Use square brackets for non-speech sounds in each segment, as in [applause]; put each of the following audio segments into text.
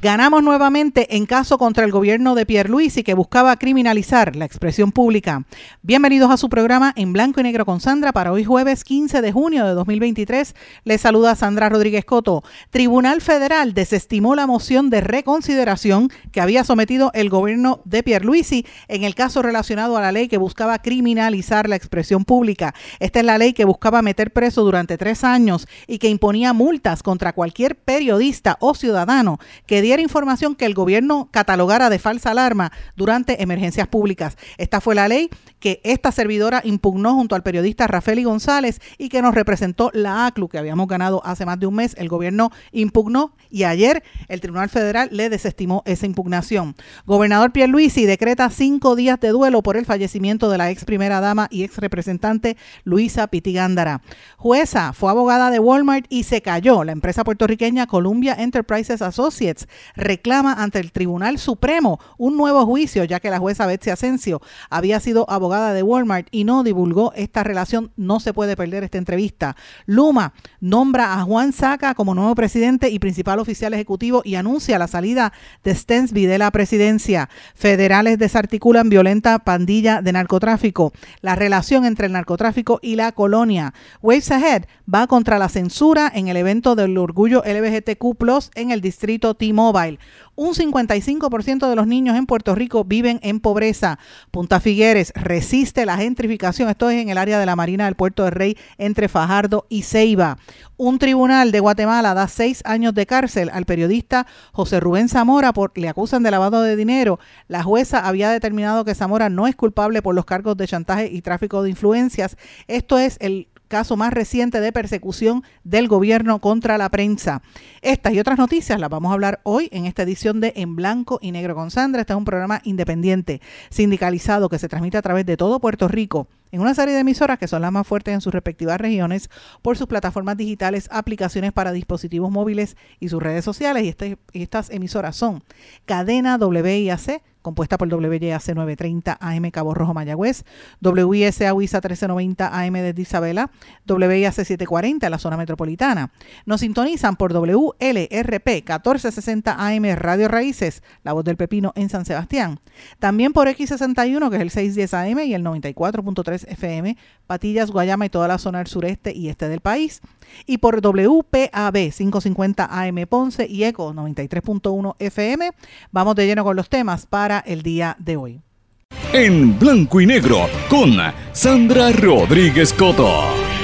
Ganamos nuevamente en caso contra el gobierno de Pierluisi que buscaba criminalizar la expresión pública. Bienvenidos a su programa en blanco y negro con Sandra para hoy jueves 15 de junio de 2023. Les saluda Sandra Rodríguez Coto. Tribunal Federal desestimó la moción de reconsideración que había sometido el gobierno de Pierluisi en el caso relacionado a la ley que buscaba criminalizar la expresión pública. Esta es la ley que buscaba meter preso durante tres años y que imponía multas contra cualquier periodista o ciudadano que diera información que el gobierno catalogara de falsa alarma durante emergencias públicas. Esta fue la ley que esta servidora impugnó junto al periodista Rafael González y que nos representó la ACLU, que habíamos ganado hace más de un mes. El gobierno impugnó y ayer el Tribunal Federal le desestimó esa impugnación. Gobernador Pierluisi decreta cinco días de duelo por el fallecimiento de la ex primera dama y ex representante Luisa Pitigándara. Jueza fue abogada de Walmart y se cayó. La empresa puertorriqueña Columbia Enterprises Associates reclama ante el Tribunal Supremo un nuevo juicio, ya que la jueza Betsy Asensio había sido abogada de Walmart y no divulgó esta relación. No se puede perder esta entrevista. Luma nombra a Juan Saca como nuevo presidente y principal oficial ejecutivo y anuncia la salida de Stensby de la presidencia. Federales desarticulan violenta pandilla de narcotráfico. La relación entre el narcotráfico y la colonia. Waves Ahead va contra la censura en el evento del orgullo LGBTQ en el distrito Timo Mobile. Un 55% de los niños en Puerto Rico viven en pobreza. Punta Figueres resiste la gentrificación. Esto es en el área de la Marina del Puerto de Rey entre Fajardo y Ceiba. Un tribunal de Guatemala da seis años de cárcel al periodista José Rubén Zamora por le acusan de lavado de dinero. La jueza había determinado que Zamora no es culpable por los cargos de chantaje y tráfico de influencias. Esto es el caso más reciente de persecución del gobierno contra la prensa. Estas y otras noticias las vamos a hablar hoy en esta edición de En Blanco y Negro con Sandra. Este es un programa independiente, sindicalizado, que se transmite a través de todo Puerto Rico en una serie de emisoras que son las más fuertes en sus respectivas regiones por sus plataformas digitales, aplicaciones para dispositivos móviles y sus redes sociales. Y, este, estas emisoras son Cadena WIAC, compuesta por WYAC 930 AM Cabo Rojo Mayagüez, WISA WISA 1390 AM desde Isabela, WIAC 740 en la zona metropolitana. Nos sintonizan por WLRP 1460 AM Radio Raíces, La Voz del Pepino en San Sebastián. También por X61 que es el 610 AM y el 94.3 FM, Patillas, Guayama y toda la zona del sureste y este del país. Y por WPAB 550 AM Ponce y ECO 93.1 FM. Vamos de lleno con los temas para el día de hoy. En blanco y negro con Sandra Rodríguez Coto.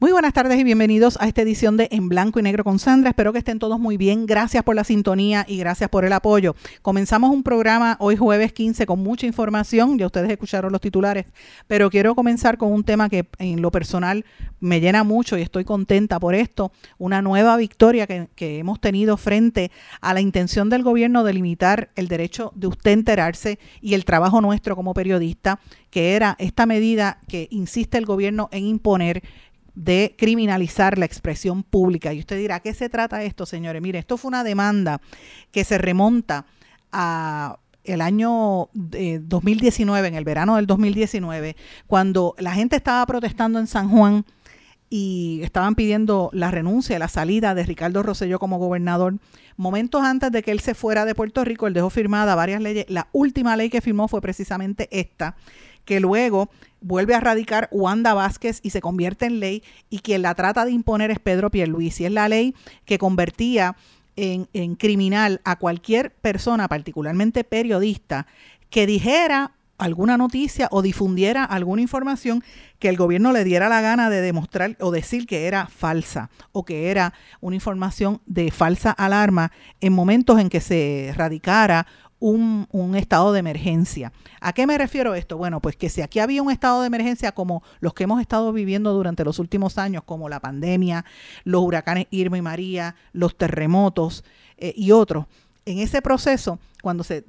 Muy buenas tardes y bienvenidos a esta edición de En Blanco y Negro con Sandra. Espero que estén todos muy bien. Gracias por la sintonía y gracias por el apoyo. Comenzamos un programa hoy jueves 15 con mucha información. Ya ustedes escucharon los titulares, pero quiero comenzar con un tema que en lo personal me llena mucho y estoy contenta por esto. Una nueva victoria que, hemos tenido frente a la intención del gobierno de limitar el derecho de usted enterarse y el trabajo nuestro como periodista, que era esta medida que insiste el gobierno en imponer de criminalizar la expresión pública. Y usted dirá, ¿qué se trata esto, señores? Mire, esto fue una demanda que se remonta a el año 2019, en el verano del 2019, cuando la gente estaba protestando en San Juan y estaban pidiendo la renuncia, la salida de Ricardo Rosselló como gobernador. Momentos antes de que él se fuera de Puerto Rico, él dejó firmada varias leyes. La última ley que firmó fue precisamente esta, que luego vuelve a radicar Wanda Vázquez y se convierte en ley y quien la trata de imponer es Pedro Pierluisi. Es la ley que convertía en, en criminal a cualquier persona, particularmente periodista, que dijera alguna noticia o difundiera alguna información que el gobierno le diera la gana de demostrar o decir que era falsa o que era una información de falsa alarma en momentos en que se radicara un, un, estado de emergencia. ¿A qué me refiero esto? Bueno, pues que si aquí había un estado de emergencia como los que hemos estado viviendo durante los últimos años, como la pandemia, los huracanes Irma y María, los terremotos eh, y otros, en ese proceso, cuando se,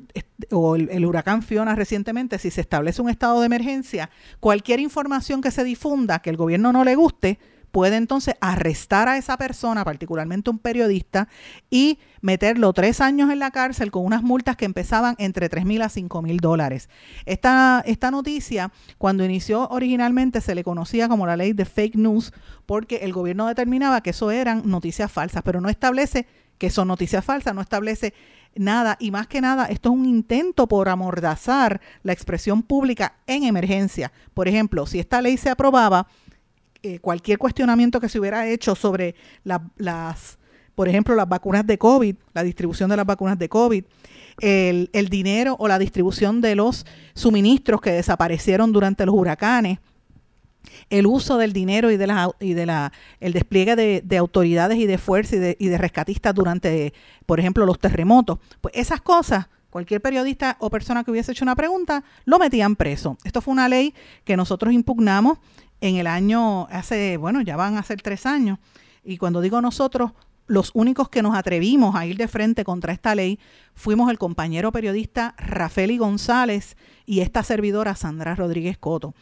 o el, huracán Fiona recientemente, si se establece un estado de emergencia, cualquier información que se difunda que el gobierno no le guste, puede entonces arrestar a esa persona, particularmente un periodista, y meterlo tres años en la cárcel con unas multas que empezaban entre tres mil a cinco mil dólares. Esta, esta noticia, cuando inició originalmente, se le conocía como la ley de fake news, porque el gobierno determinaba que eso eran noticias falsas, pero no establece que son noticias falsas, no establece nada y más que nada esto es un intento por amordazar la expresión pública en emergencia. Por ejemplo, si esta ley se aprobaba, eh, cualquier cuestionamiento que se hubiera hecho sobre las, por ejemplo, las vacunas de COVID, la distribución de las vacunas de COVID, el, dinero o la distribución de los suministros que desaparecieron durante los huracanes, el uso del dinero y de la, y de la el despliegue de, autoridades y de fuerza y de, y de rescatistas durante, por ejemplo, los terremotos. Pues esas cosas, cualquier periodista o persona que hubiese hecho una pregunta, lo metían preso. Esto fue una ley que nosotros impugnamos en el año, hace, bueno, ya van a ser tres años. Y cuando digo nosotros, los únicos que nos atrevimos a ir de frente contra esta ley fuimos el compañero periodista Rafeli González y esta servidora Sandra Rodríguez Coto.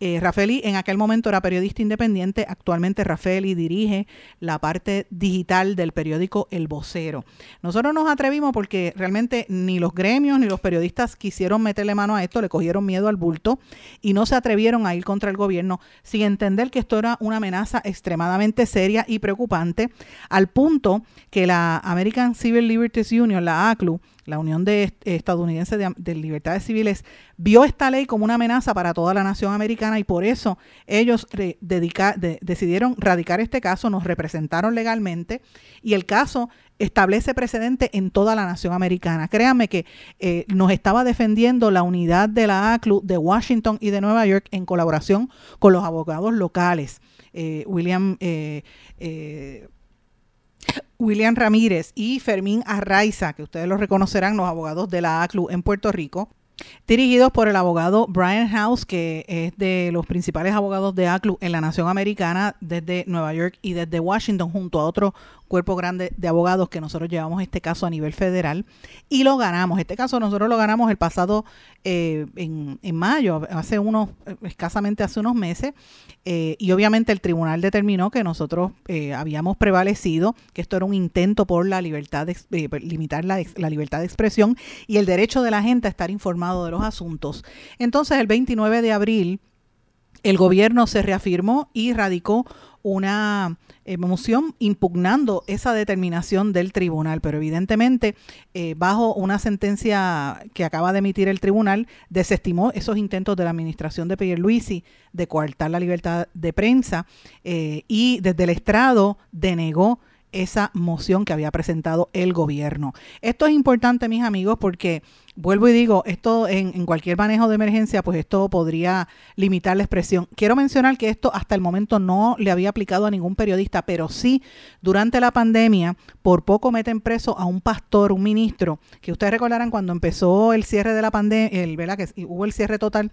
Eh, Rafeli en aquel momento era periodista independiente, actualmente Rafeli dirige la parte digital del periódico El Vocero. Nosotros nos atrevimos porque realmente ni los gremios ni los periodistas quisieron meterle mano a esto, le cogieron miedo al bulto y no se atrevieron a ir contra el gobierno sin entender que esto era una amenaza extremadamente seria y preocupante, al punto que la American Civil Liberties Union, la ACLU, la Unión de Estadounidense de, Libertades Civiles, vio esta ley como una amenaza para toda la nación americana y por eso ellos decidieron radicar este caso, nos representaron legalmente y el caso establece precedente en toda la nación americana. Créanme que eh, nos estaba defendiendo la unidad de la ACLU de Washington y de Nueva York en colaboración con los abogados locales. Eh, William eh, William Ramírez y Fermín Arraiza, que ustedes los reconocerán, los abogados de la ACLU en Puerto Rico, dirigidos por el abogado Brian House, que es de los principales abogados de ACLU en la nación americana desde Nueva York y desde Washington, junto a otro cuerpo grande de abogados que nosotros llevamos este caso a nivel federal y lo ganamos. Este caso nosotros lo ganamos el pasado eh, en, en, mayo, hace unos, escasamente hace unos meses, eh, y obviamente el tribunal determinó que nosotros eh, habíamos prevalecido, que esto era un intento por la libertad de limitar la, la libertad de expresión y el derecho de la gente a estar informado de los asuntos. Entonces el 29 de abril el gobierno se reafirmó y radicó una eh, moción impugnando esa determinación del tribunal, pero evidentemente eh, bajo una sentencia que acaba de emitir el tribunal desestimó esos intentos de la administración de Pierluisi de coartar la libertad de prensa eh, y desde el estrado denegó esa moción que había presentado el gobierno. Esto es importante, mis amigos, porque vuelvo y digo, esto en, cualquier manejo de emergencia, pues esto podría limitar la expresión. Quiero mencionar que esto hasta el momento no le había aplicado a ningún periodista, pero sí durante la pandemia, por poco meten preso a un pastor, un ministro, que ustedes recordarán cuando empezó el cierre de la pandemia, el, ¿verdad? Que hubo el cierre total,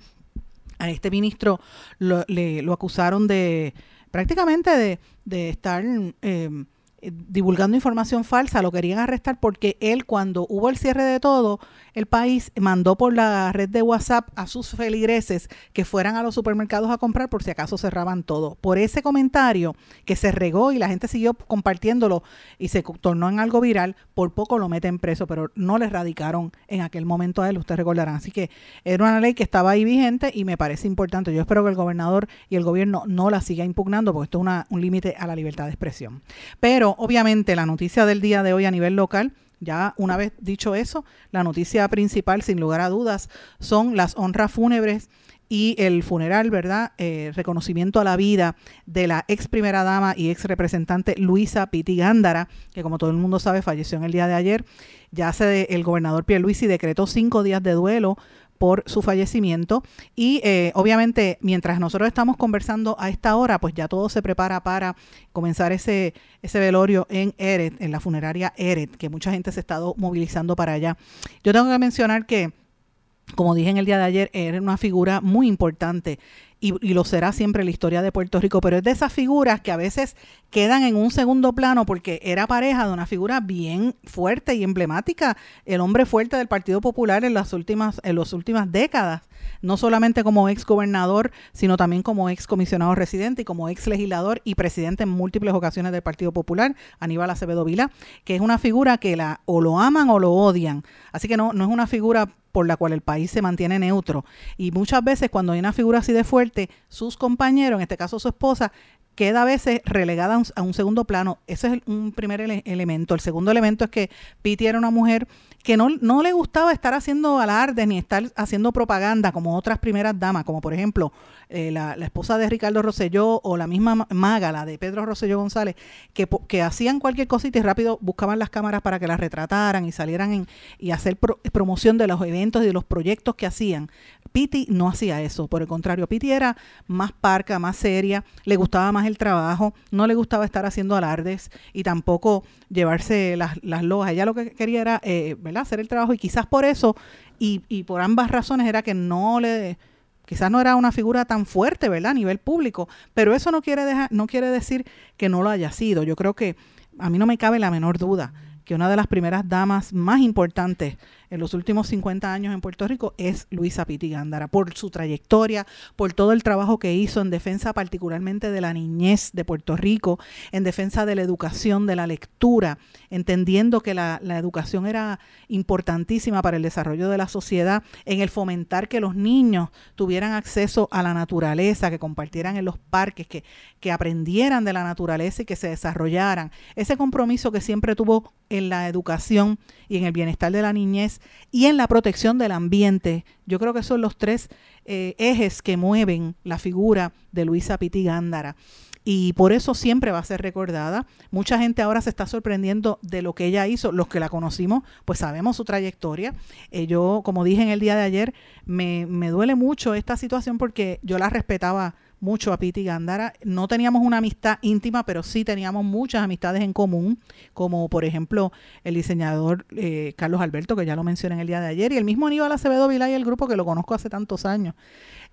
a este ministro lo, le, lo acusaron de prácticamente de, estar... Eh, divulgando información falsa, lo querían arrestar porque él cuando hubo el cierre de todo, el país mandó por la red de WhatsApp a sus feligreses que fueran a los supermercados a comprar por si acaso cerraban todo. Por ese comentario que se regó y la gente siguió compartiéndolo y se tornó en algo viral, por poco lo meten preso, pero no le radicaron en aquel momento a él, ustedes recordarán. Así que era una ley que estaba ahí vigente y me parece importante. Yo espero que el gobernador y el gobierno no la siga impugnando porque esto es una, un límite a la libertad de expresión. Pero obviamente la noticia del día de hoy a nivel local, ya una vez dicho eso, la noticia principal, sin lugar a dudas, son las honras fúnebres y el funeral, ¿verdad? Eh, reconocimiento a la vida de la ex primera dama y ex representante Luisa Piti Gándara, que como todo el mundo sabe falleció en el día de ayer. Ya se, el gobernador Pierluisi decretó cinco días de duelo por su fallecimiento. Y eh, obviamente, mientras nosotros estamos conversando a esta hora, pues ya todo se prepara para comenzar ese, ese velorio en Eret, en la funeraria Eret, que mucha gente se ha estado movilizando para allá. Yo tengo que mencionar que como dije en el día de ayer, era una figura muy importante y, lo será siempre la historia de Puerto Rico, pero es de esas figuras que a veces quedan en un segundo plano porque era pareja de una figura bien fuerte y emblemática, el hombre fuerte del Partido Popular en las últimas, en las últimas décadas, no solamente como ex gobernador, sino también como ex comisionado residente y como ex legislador y presidente en múltiples ocasiones del Partido Popular, Aníbal Acevedo Vila, que es una figura que la o lo aman o lo odian. Así que no, no es una figura por la cual el país se mantiene neutro. Y muchas veces cuando hay una figura así de fuerte, sus compañeros, en este caso su esposa, queda a veces relegada a un, segundo plano. Ese es un primer elemento. El segundo elemento es que Piti era una mujer que no, no le gustaba estar haciendo alardes ni estar haciendo propaganda como otras primeras damas, como por ejemplo eh, la, esposa de Ricardo Rosselló o la misma Maga, la de Pedro Rosselló González, que, que hacían cualquier cosita y rápido buscaban las cámaras para que las retrataran y salieran en, y hacer promoción de los eventos y de los proyectos que hacían. Piti no hacía eso, por el contrario, Piti era más parca, más seria, le gustaba más el trabajo, no le gustaba estar haciendo alardes y tampoco llevarse las, las lojas. Ella lo que quería era eh, ¿verdad? hacer el trabajo y quizás por eso y, y por ambas razones era que no le Quizás no era una figura tan fuerte, ¿verdad? A nivel público, pero eso no quiere, dejar, no quiere decir que no lo haya sido. Yo creo que a mí no me cabe la menor duda que una de las primeras damas más importantes en los últimos 50 años en Puerto Rico es Luisa Piti Gándara, por su trayectoria, por todo el trabajo que hizo en defensa particularmente de la niñez de Puerto Rico, en defensa de la educación, de la lectura, entendiendo que la, educación era importantísima para el desarrollo de la sociedad, en el fomentar que los niños tuvieran acceso a la naturaleza, que compartieran en los parques, que, que aprendieran de la naturaleza y que se desarrollaran. Ese compromiso que siempre tuvo en la educación y en el bienestar de la niñez y en la protección del ambiente. Yo creo que son los tres eh, ejes que mueven la figura de Luisa Piti Gándara. Y por eso siempre va a ser recordada. Mucha gente ahora se está sorprendiendo de lo que ella hizo. Los que la conocimos, pues sabemos su trayectoria. Eh, yo, como dije en el día de ayer, me, me duele mucho esta situación porque yo la respetaba mucho a Piti Gándara. No teníamos una amistad íntima, pero sí teníamos muchas amistades en común, como por ejemplo el diseñador eh, Carlos Alberto, que ya lo mencioné en el día de ayer, y el mismo Aníbal Acevedo Vilá y el grupo que lo conozco hace tantos años.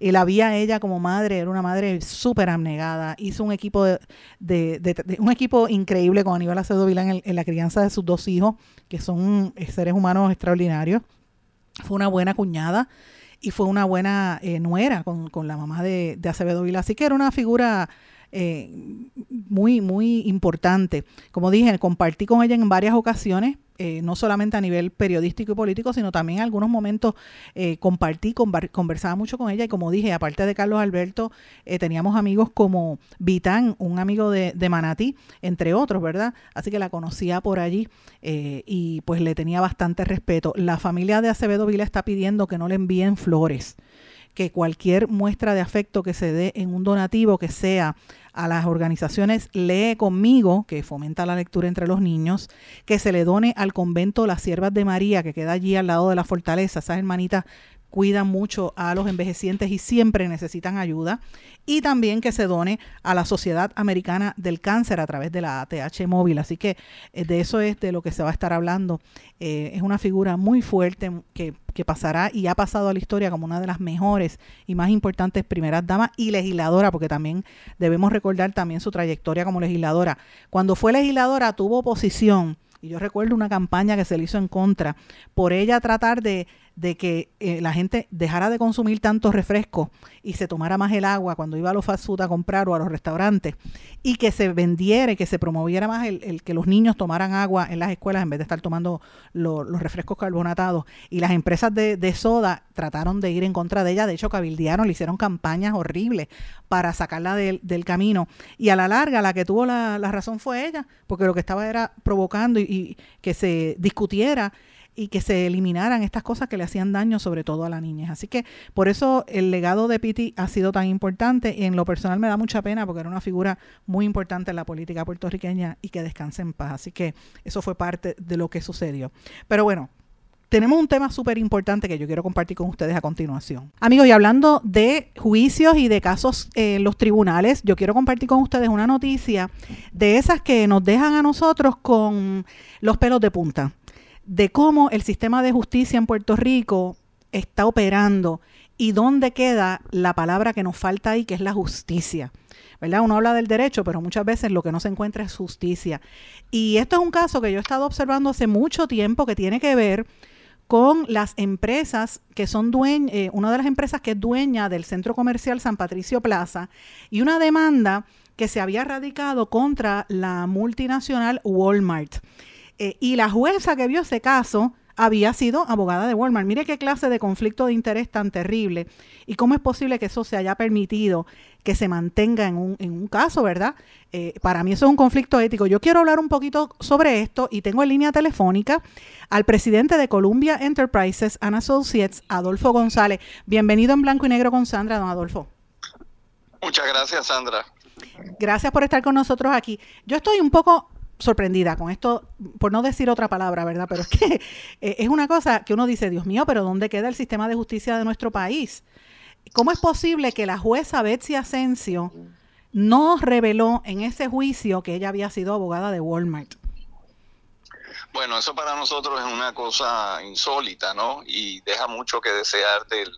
Y la vi a ella como madre, era una madre súper abnegada, hizo un equipo de, un equipo increíble con Aníbal Acevedo Vilá en, en la crianza de sus dos hijos, que son seres humanos extraordinarios. Fue una buena cuñada y fue una buena eh, nuera con, con, la mamá de, de Acevedo Vila. Así que era una figura eh, muy, muy importante. Como dije, compartí con ella en varias ocasiones, eh, no solamente a nivel periodístico y político, sino también en algunos momentos eh, compartí, conversaba mucho con ella y como dije, aparte de Carlos Alberto, teníamos amigos como Vitán, un amigo de, de, Manatí, entre otros, ¿verdad? Así que la conocía por allí y pues le tenía bastante respeto. La familia de Acevedo Vila está pidiendo que no le envíen flores que cualquier muestra de afecto que se dé en un donativo que sea a las organizaciones Lee conmigo, que fomenta la lectura entre los niños, que se le done al convento Las Siervas de María, que queda allí al lado de la fortaleza, esas hermanitas cuidan mucho a los envejecientes y siempre necesitan ayuda. Y también que se done a la Sociedad Americana del Cáncer a través de la ATH móvil. Así que eh, de eso es de lo que se va a estar hablando. Eh, es una figura muy fuerte que, que, pasará y ha pasado a la historia como una de las mejores y más importantes primeras damas y legisladora, porque también debemos recordar también su trayectoria como legisladora. Cuando fue legisladora tuvo oposición. Y yo recuerdo una campaña que se le hizo en contra por ella tratar de de que eh, la gente dejara de consumir tantos refrescos y se tomara más el agua cuando iba a los fast food a comprar o a los restaurantes y que se vendiera y que se promoviera más el, que los niños tomaran agua en las escuelas en vez de estar tomando los refrescos carbonatados. Y las empresas de, soda trataron de ir en contra de ella, de hecho cabildearon, le hicieron campañas horribles para sacarla del, camino. Y a la larga la que tuvo la, razón fue ella, porque lo que estaba era provocando y que se discutiera y que se eliminaran estas cosas que le hacían daño sobre todo a la niñez. Así que por eso el legado de Piti ha sido tan importante y en lo personal me da mucha pena porque era una figura muy importante en la política puertorriqueña y que descanse en paz. Así que eso fue parte de lo que sucedió. Pero bueno, tenemos un tema súper importante que yo quiero compartir con ustedes a continuación. Amigos, y hablando de juicios y de casos en los tribunales, yo quiero compartir con ustedes una noticia de esas que nos dejan a nosotros con los pelos de punta, de cómo el sistema de justicia en Puerto Rico está operando y dónde queda la palabra que nos falta ahí, que es la justicia. ¿verdad? Uno habla del derecho, pero muchas veces lo que no se encuentra es justicia. Y esto es un caso que yo he estado observando hace mucho tiempo que tiene que ver con las empresas que son dueñas, eh, una de las empresas que es dueña del centro comercial San Patricio Plaza y una demanda que se había radicado contra la multinacional Walmart. Eh, y la jueza que vio ese caso había sido abogada de Walmart. Mire qué clase de conflicto de interés tan terrible y cómo es posible que eso se haya permitido que se mantenga en un, en un caso, ¿verdad? Eh, para mí eso es un conflicto ético. Yo quiero hablar un poquito sobre esto y tengo en línea telefónica al presidente de Columbia Enterprises and Associates, Adolfo González. Bienvenido en blanco y negro con Sandra, don Adolfo. Muchas gracias, Sandra. Gracias por estar con nosotros aquí. Yo estoy un poco sorprendida con esto, por no decir otra palabra, ¿verdad? Pero es que eh, es una cosa que uno dice, Dios mío, pero ¿dónde queda el sistema de justicia de nuestro país? ¿Cómo es posible que la jueza Betsy Asensio no reveló en ese juicio que ella había sido abogada de Walmart? Bueno, eso para nosotros es una cosa insólita, ¿no? Y deja mucho que desear del,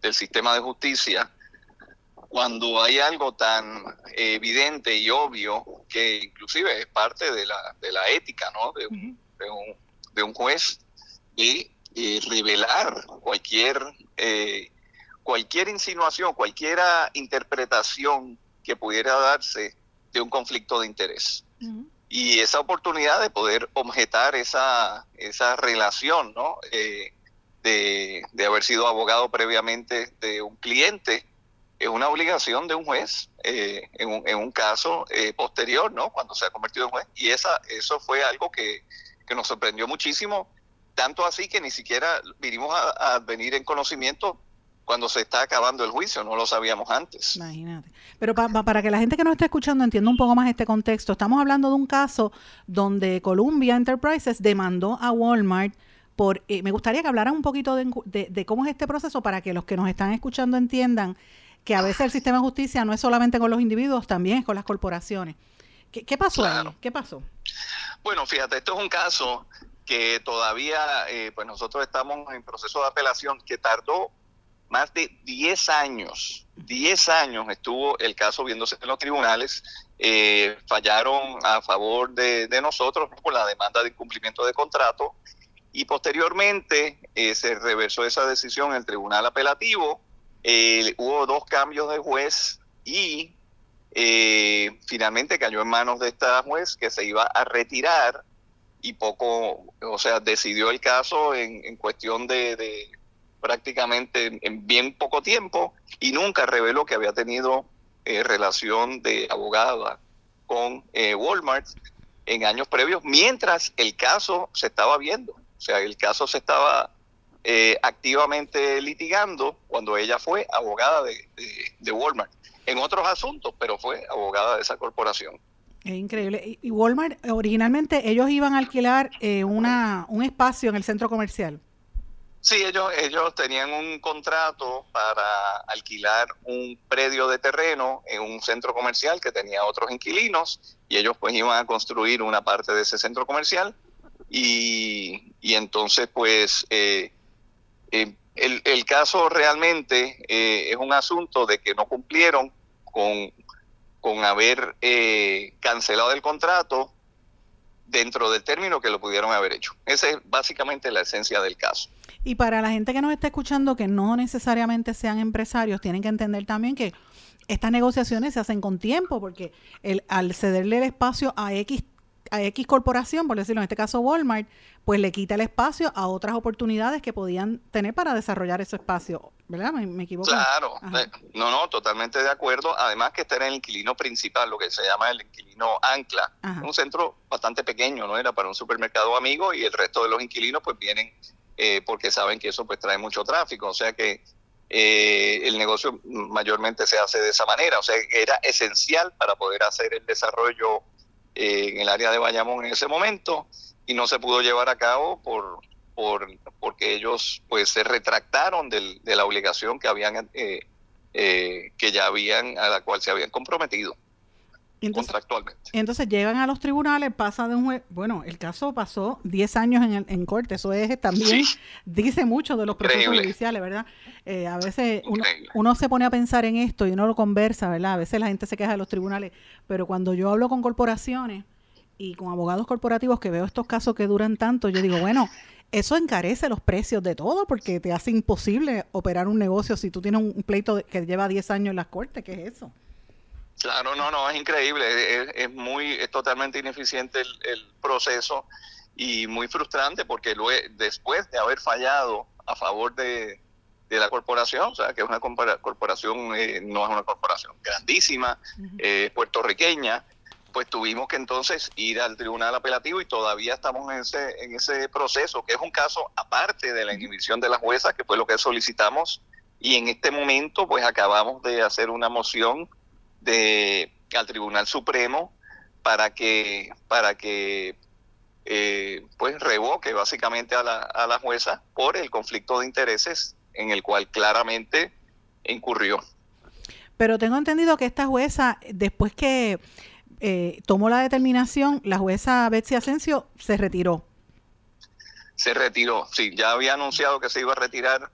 del sistema de justicia cuando hay algo tan evidente y obvio que inclusive es parte de la, de la ética ¿no? de, un, de, un, juez y, revelar cualquier eh, cualquier insinuación, cualquier interpretación que pudiera darse de un conflicto de interés. Y esa oportunidad de poder objetar esa, esa relación, ¿no? Eh, de, de haber sido abogado previamente de un cliente, es una obligación de un juez eh, en, un, en, un, caso eh, posterior, ¿no? Cuando se ha convertido en juez. Y esa, eso fue algo que, nos sorprendió muchísimo, tanto así que ni siquiera vinimos a, venir en conocimiento cuando se está acabando el juicio, no lo sabíamos antes. Imagínate. Pero para que la gente que nos está escuchando entienda un poco más este contexto, estamos hablando de un caso donde Columbia Enterprises demandó a Walmart por, eh, me gustaría que hablaran un poquito de, de, cómo es este proceso para que los que nos están escuchando entiendan que a veces el sistema de justicia no es solamente con los individuos, también es con las corporaciones. ¿Qué, pasó ahí? ¿Qué pasó? Bueno, fíjate, esto es un caso que todavía, eh, pues nosotros estamos en proceso de apelación que tardó más de 10 años. 10 años estuvo el caso viéndose en los tribunales. Eh, fallaron a favor de, nosotros por la demanda de incumplimiento de contrato y posteriormente eh, se reversó esa decisión en el tribunal apelativo eh, hubo dos cambios de juez y eh, finalmente cayó en manos de esta juez que se iba a retirar y poco, o sea, decidió el caso en, cuestión de, prácticamente en bien poco tiempo y nunca reveló que había tenido eh, relación de abogada con Walmart en años previos, mientras el caso se estaba viendo. O sea, el caso se estaba eh, activamente litigando cuando ella fue abogada de, Walmart en otros asuntos, pero fue abogada de esa corporación. Es increíble. Y Walmart, originalmente ellos iban a alquilar eh, una, un espacio en el centro comercial. Sí, ellos, ellos tenían un contrato para alquilar un predio de terreno en un centro comercial que tenía otros inquilinos y ellos pues iban a construir una parte de ese centro comercial y, y entonces pues eh, eh, el, caso realmente eh, es un asunto de que no cumplieron con, con haber eh, cancelado el contrato dentro del término que lo pudieron haber hecho. Esa es básicamente la esencia del caso. Y para la gente que nos está escuchando, que no necesariamente sean empresarios, tienen que entender también que estas negociaciones se hacen con tiempo, porque al cederle el espacio a X a X corporación, por decirlo en este caso Walmart, pues le quita el espacio a otras oportunidades que podían tener para desarrollar ese espacio, ¿verdad? ¿Me, equivoco? Claro, no, no, totalmente de acuerdo. Además que este era el inquilino principal, lo que se llama el inquilino ancla, un centro bastante pequeño, ¿no? Era para un supermercado amigo y el resto de los inquilinos pues vienen eh, porque saben que eso pues trae mucho tráfico, o sea que eh, el negocio mayormente se hace de esa manera, o sea que era esencial para poder hacer el desarrollo en el área de Bayamón en ese momento y no se pudo llevar a cabo por, por porque ellos pues se retractaron del, de la obligación que habían eh, eh, que ya habían a la cual se habían comprometido contractualmente. Entonces llegan a los tribunales, pasa de un juez, bueno, el caso pasó 10 años en, en corte, eso es también, dice mucho de los procesos judiciales, ¿verdad? Eh, a veces uno, uno, se pone a pensar en esto y uno lo conversa, ¿verdad? A veces la gente se queja de los tribunales, pero cuando yo hablo con corporaciones y con abogados corporativos que veo estos casos que duran tanto, yo digo, bueno, eso encarece los precios de todo porque te hace imposible operar un negocio si tú tienes un pleito que lleva 10 años en las cortes, ¿qué es eso? Claro, no, no, es increíble, es, muy, es totalmente ineficiente el, proceso y muy frustrante porque luego, después de haber fallado a favor de, la corporación, o sea, que es una corporación, eh, no es una corporación grandísima, eh, puertorriqueña, pues tuvimos que entonces ir al tribunal apelativo y todavía estamos en ese, en ese proceso, que es un caso aparte de la inhibición de la jueza, que fue lo que solicitamos, y en este momento pues acabamos de hacer una moción de al Tribunal Supremo para que para que eh, pues revoque básicamente a la, a la jueza por el conflicto de intereses en el cual claramente incurrió. Pero tengo entendido que esta jueza, después que eh, tomó la determinación, la jueza Betsy Asensio se retiró. Se retiró, sí, ya había anunciado que se iba a retirar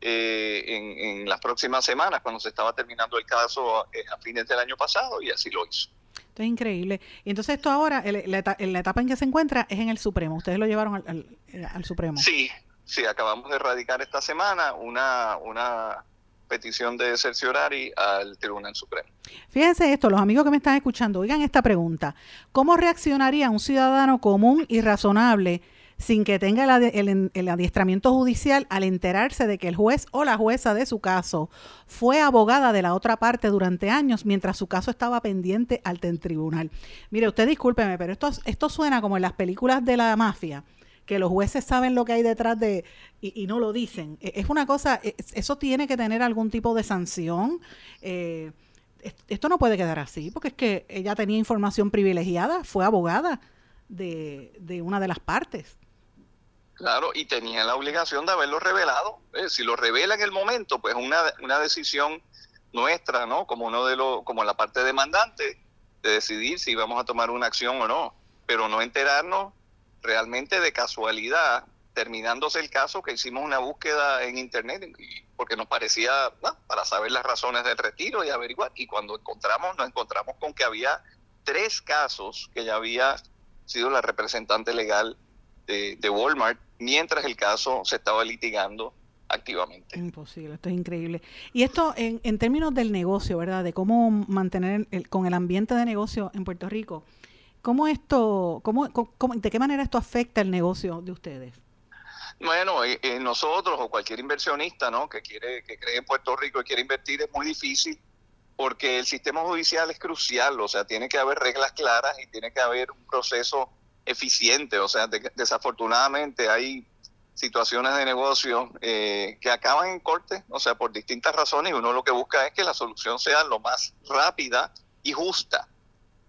eh, en, las próximas semanas, cuando se estaba terminando el caso eh, a fines del año pasado, y así lo hizo. Esto es increíble. Y entonces esto ahora, la, etapa en que se encuentra es en el Supremo. Ustedes lo llevaron al, al, Supremo. Sí, sí, acabamos de erradicar esta semana una, una petición de cerciorari al Tribunal Supremo. Fíjense esto, los amigos que me están escuchando, oigan esta pregunta. ¿Cómo reaccionaría un ciudadano común y razonable sin que tenga el, adiestramiento judicial al enterarse de que el juez o la jueza de su caso fue abogada de la otra parte durante años mientras su caso estaba pendiente ante el tribunal? Mire, usted discúlpeme, pero esto, esto suena como en las películas de la mafia que los jueces saben lo que hay detrás de y, no lo dicen. E, es una cosa, e, eso tiene que tener algún tipo de sanción. Eh, esto no puede quedar así, porque es que ella tenía información privilegiada, fue abogada de, de una de las partes. Claro, y tenía la obligación de haberlo revelado. Eh, si lo revela en el momento, pues una, una decisión nuestra, ¿no? Como uno de los, como la parte demandante, de decidir si vamos a tomar una acción o no, pero no enterarnos realmente de casualidad, terminándose el caso, que hicimos una búsqueda en internet porque nos parecía para saber las razones del retiro y averiguar. Y cuando encontramos, nos encontramos con que había tres casos que ya había sido la representante legal de, de Walmart, mientras el caso se estaba litigando activamente. Imposible, esto es increíble. Y esto en, en términos del negocio, ¿verdad? De cómo mantener el, con el ambiente de negocio en Puerto Rico. ¿Cómo esto, cómo, de qué manera esto afecta el negocio de ustedes? Bueno, eh, eh, nosotros o cualquier inversionista, ¿no? Que quiere, que cree en Puerto Rico y quiere invertir es muy difícil porque el sistema judicial es crucial, o sea, tiene que haber reglas claras y tiene que haber un proceso eficiente, o sea, desafortunadamente hay situaciones de negocio eh, que acaban en corte, o sea, por distintas razones, y uno lo que busca es que la solución sea lo más rápida y justa.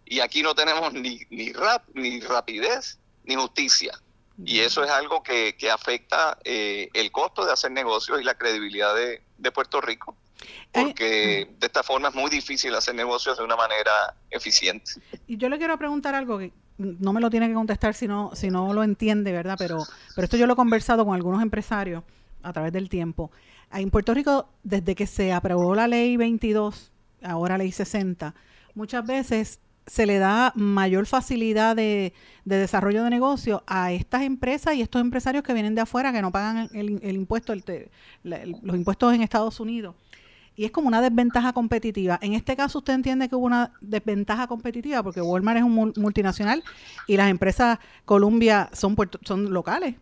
Y aquí no tenemos ni, ni, rap, ni rapidez ni justicia. Y eso es algo que, que afecta eh, el costo de hacer negocios y la credibilidad de, de Puerto Rico. Porque de esta forma es muy difícil hacer negocios de una manera eficiente. Y yo le quiero preguntar algo que no me lo tiene que contestar si no, si no lo entiende, ¿verdad? Pero, pero esto yo lo he conversado con algunos empresarios a través del tiempo. En Puerto Rico, desde que se aprobó la ley 22, ahora ley 60, muchas veces se le da mayor facilidad de, desarrollo de negocio a estas empresas y estos empresarios que vienen de afuera, que no pagan el, el impuesto, los impuestos en Estados Unidos. Y es como una desventaja competitiva. En este caso, ¿usted entiende que hubo una desventaja competitiva? Porque Walmart es un multinacional y las empresas Columbia son, son locales.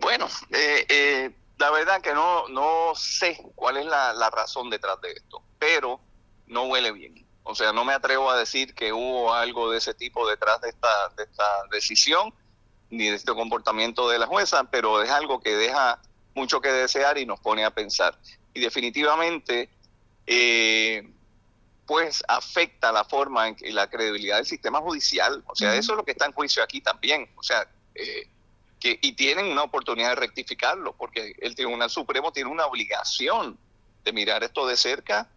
Bueno, eh, eh, la verdad que no, no sé cuál es la razón detrás de esto, pero no huele bien. O sea, no me atrevo a decir que hubo algo de ese tipo detrás de esta, de esta decisión ni de este comportamiento de la jueza, pero es algo que deja mucho que desear y nos pone a pensar. Y definitivamente, eh, pues afecta la forma en que la credibilidad del sistema judicial. O sea, eso es lo que está en juicio aquí también. O sea, eh, que, y tienen una oportunidad de rectificarlo, porque el Tribunal Supremo tiene una obligación de mirar esto de cerca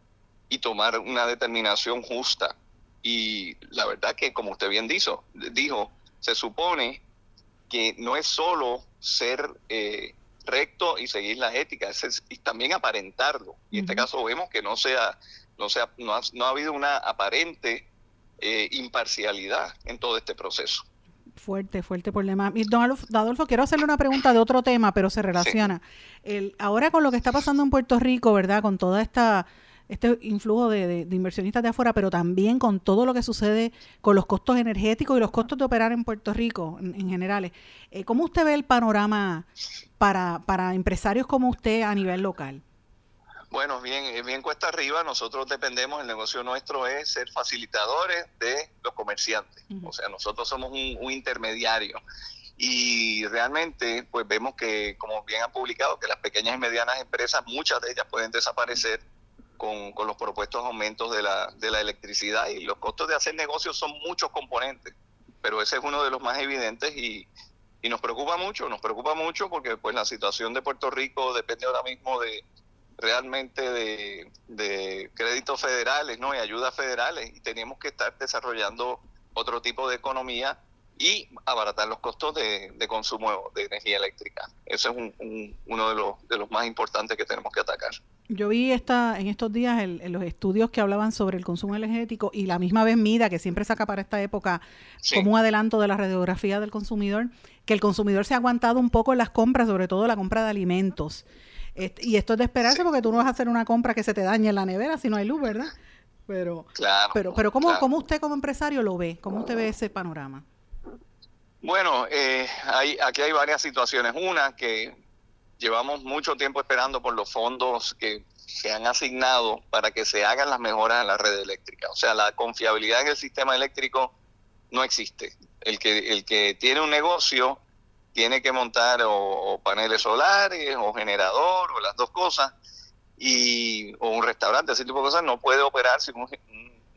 y tomar una determinación justa. Y la verdad que, como usted bien dijo, dijo se supone que no es solo ser eh, recto y seguir las éticas, es, también aparentarlo. Y en este caso vemos que no sea, no sea, no ha, no ha habido una aparente eh, imparcialidad en todo este proceso. Fuerte, fuerte problema. Y don Adolfo, quiero hacerle una pregunta de otro tema, pero se relaciona. El, ahora con lo que está pasando en Puerto Rico, ¿verdad? Con toda esta este influjo de, inversionistas de afuera, pero también con todo lo que sucede con los costos energéticos y los costos de operar en Puerto Rico en, general. Eh, ¿Cómo usted ve el panorama para, para empresarios como usted a nivel local? Bueno, bien, bien cuesta arriba. Nosotros dependemos, el negocio nuestro es ser facilitadores de los comerciantes. O sea, nosotros somos un, intermediario. Y realmente, pues vemos que, como bien han publicado, que las pequeñas y medianas empresas, muchas de ellas pueden desaparecer con, con los propuestos aumentos de la, de la electricidad. Y los costos de hacer negocios son muchos componentes, pero ese es uno de los más evidentes y, y nos preocupa mucho, nos preocupa mucho porque pues la situación de Puerto Rico depende ahora mismo de realmente de, créditos federales ¿no? y ayudas federales y teníamos que estar desarrollando otro tipo de economía y abaratar los costos de, consumo de energía eléctrica. Ese es uno de los, de los más importantes que tenemos que atacar. Yo vi esta, en estos días en los estudios que hablaban sobre el consumo energético y la misma vez MIDA, que siempre saca para esta época como un adelanto de la radiografía del consumidor, que el consumidor se ha aguantado un poco en las compras, sobre todo la compra de alimentos y esto es de esperarse porque tú no vas a hacer una compra que se te dañe en la nevera si no hay luz, ¿verdad? Pero, pero, pero ¿cómo, ¿cómo usted como empresario lo ve? ¿Cómo usted ve ese panorama? Bueno, eh, hay, aquí hay varias situaciones. Una, que llevamos mucho tiempo esperando por los fondos que se han asignado para que se hagan las mejoras en la red eléctrica. O sea, la confiabilidad en el sistema eléctrico no existe. El que, el que tiene un negocio tiene que montar o, paneles solares o generador o las dos cosas y o un restaurante, ese tipo de cosas no puede operar sin un,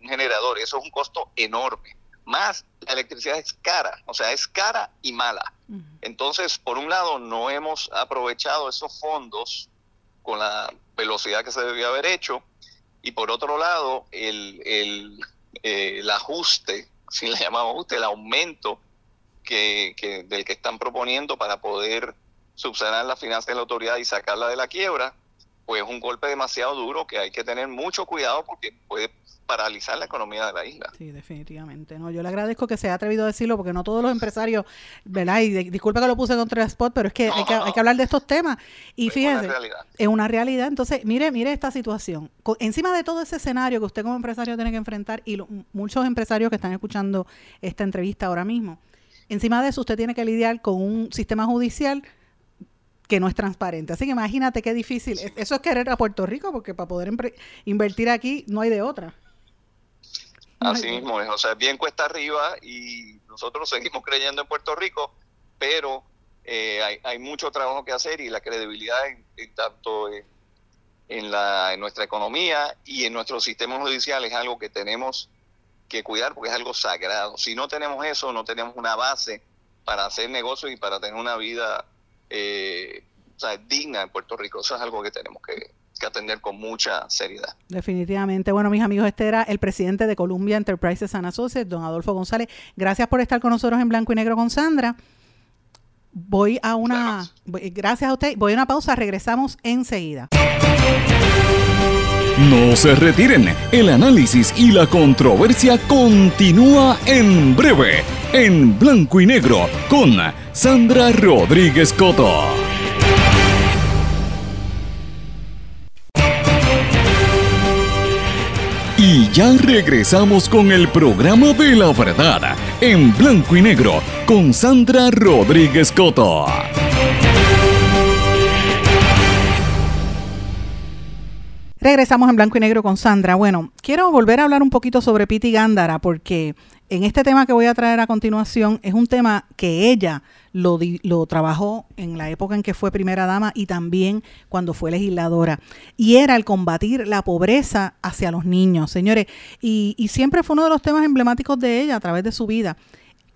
generador. Eso es un costo enorme. Más la electricidad es cara, o sea, es cara y mala. Entonces, por un lado, no hemos aprovechado esos fondos con la velocidad que se debía haber hecho y por otro lado, el, el, eh, el ajuste, [laughs] si le llamamos ajuste, el aumento que, del que están proponiendo para poder subsanar la finanzas de la autoridad y sacarla de la quiebra, pues es un golpe demasiado duro que hay que tener mucho cuidado porque puede paralizar la economía de la isla. Sí, definitivamente. No, yo le agradezco que se haya atrevido a decirlo porque no todos los empresarios, ¿verdad? Y disculpe que lo puse contra el spot, pero es que, hay, que hay que hablar de estos temas. Y fíjese, es una realidad. Entonces, mire, mire esta situación. encima de todo ese escenario que usted como empresario tiene que enfrentar y muchos empresarios que están escuchando esta entrevista ahora mismo, Encima de eso, usted tiene que lidiar con un sistema judicial que no es transparente. Así que imagínate qué difícil. Eso es querer a Puerto Rico, porque para poder invertir aquí no hay de otra. Así mismo es, o sea, bien cuesta arriba y nosotros [laughs] seguimos creyendo en Puerto Rico, pero eh, hay, mucho trabajo que hacer y la credibilidad en, tanto en, la, en nuestra economía y en nuestro sistema judicial es algo que tenemos que cuidar porque es algo sagrado. Si no tenemos eso, no tenemos una base para hacer negocios y para tener una vida eh, digna en Puerto Rico. Eso es algo que tenemos que, atender con mucha seriedad. Definitivamente. Bueno, mis amigos, este era el presidente de Columbia Enterprises and Associates, don Adolfo González. Gracias por estar con nosotros en Blanco y Negro con Sandra. Voy a una... Gracias a usted. Voy a una pausa. Regresamos enseguida. No se retiren, el análisis y la controversia continúa en breve, en blanco y negro, con Sandra Rodríguez Coto. Y ya regresamos con el programa de la verdad, en blanco y negro, con Sandra Rodríguez Coto. Regresamos en blanco y negro con Sandra. Bueno, quiero volver a hablar un poquito sobre Piti Gándara porque en este tema que voy a traer a continuación es un tema que ella lo, lo trabajó en la época en que fue primera dama y también cuando fue legisladora. Y era el combatir la pobreza hacia los niños, señores. Y, siempre fue uno de los temas emblemáticos de ella a través de su vida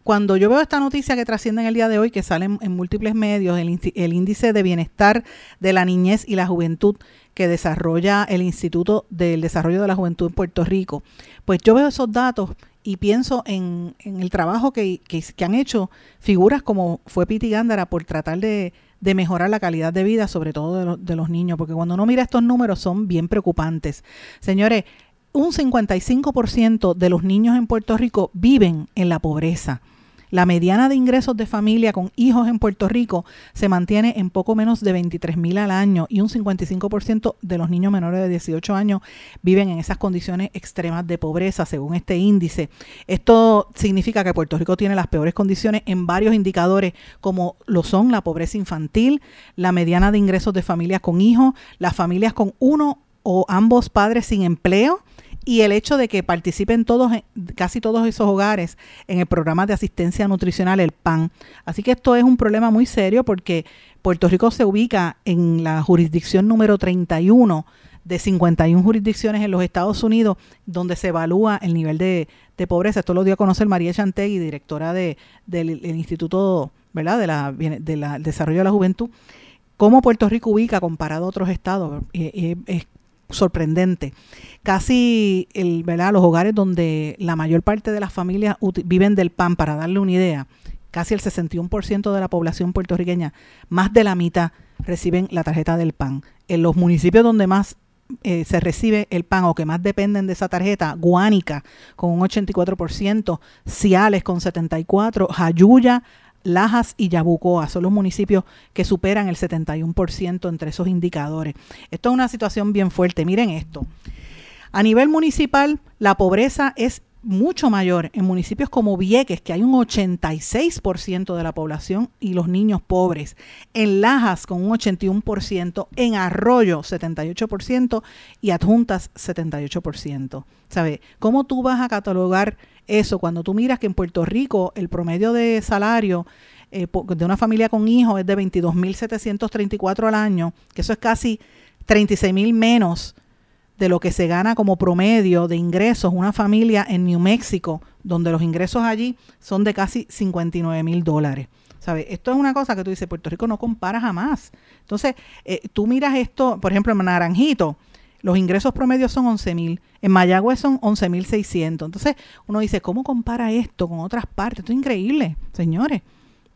cuando yo veo esta noticia que trasciende en el día de hoy, que sale en, múltiples medios, el, el índice de bienestar de la niñez y la juventud que desarrolla el Instituto del Desarrollo de la Juventud en Puerto Rico, pues yo veo esos datos y pienso en, el trabajo que, han hecho figuras como fue Piti Gándara por tratar de, mejorar la calidad de vida, sobre todo de, de, los niños, porque cuando uno mira estos números son bien preocupantes. Señores, un 55% de los niños en Puerto Rico viven en la pobreza. La mediana de ingresos de familia con hijos en Puerto Rico se mantiene en poco menos de 23 mil al año y un 55% de los niños menores de 18 años viven en esas condiciones extremas de pobreza, según este índice. Esto significa que Puerto Rico tiene las peores condiciones en varios indicadores, como lo son la pobreza infantil, la mediana de ingresos de familias con hijos, las familias con uno o ambos padres sin empleo y el hecho de que participen todos, casi todos esos hogares en el programa de asistencia nutricional, el PAN. Así que esto es un problema muy serio porque Puerto Rico se ubica en la jurisdicción número 31 de 51 jurisdicciones en los Estados Unidos donde se evalúa el nivel de, pobreza. Esto lo dio a conocer María Chantegui, directora de, del Instituto ¿verdad? De la, de Desarrollo de la Juventud. Cómo Puerto Rico ubica comparado a otros estados. es sorprendente. Casi el, ¿verdad? los hogares donde la mayor parte de las familias viven del pan, para darle una idea, casi el 61% de la población puertorriqueña, más de la mitad reciben la tarjeta del pan. En los municipios donde más eh, se recibe el pan o que más dependen de esa tarjeta, Guánica con un 84%, Ciales con 74%, Jayuya, Lajas y Yabucoa son los municipios que superan el 71% entre esos indicadores. Esto es una situación bien fuerte. Miren esto. A nivel municipal, la pobreza es mucho mayor en municipios como Vieques, que hay un 86% de la población y los niños pobres, en Lajas con un 81%, en Arroyo 78% y Adjuntas 78%. ¿Sabe? ¿Cómo tú vas a catalogar eso cuando tú miras que en Puerto Rico el promedio de salario eh, de una familia con hijos es de 22.734 al año, que eso es casi 36.000 menos de lo que se gana como promedio de ingresos una familia en New Mexico, donde los ingresos allí son de casi 59 mil dólares. ¿Sabes? Esto es una cosa que tú dices, Puerto Rico no compara jamás. Entonces, eh, tú miras esto, por ejemplo, en Naranjito, los ingresos promedios son 11 mil, en Mayagüez son 11 mil 600. Entonces, uno dice, ¿cómo compara esto con otras partes? Esto es increíble, señores.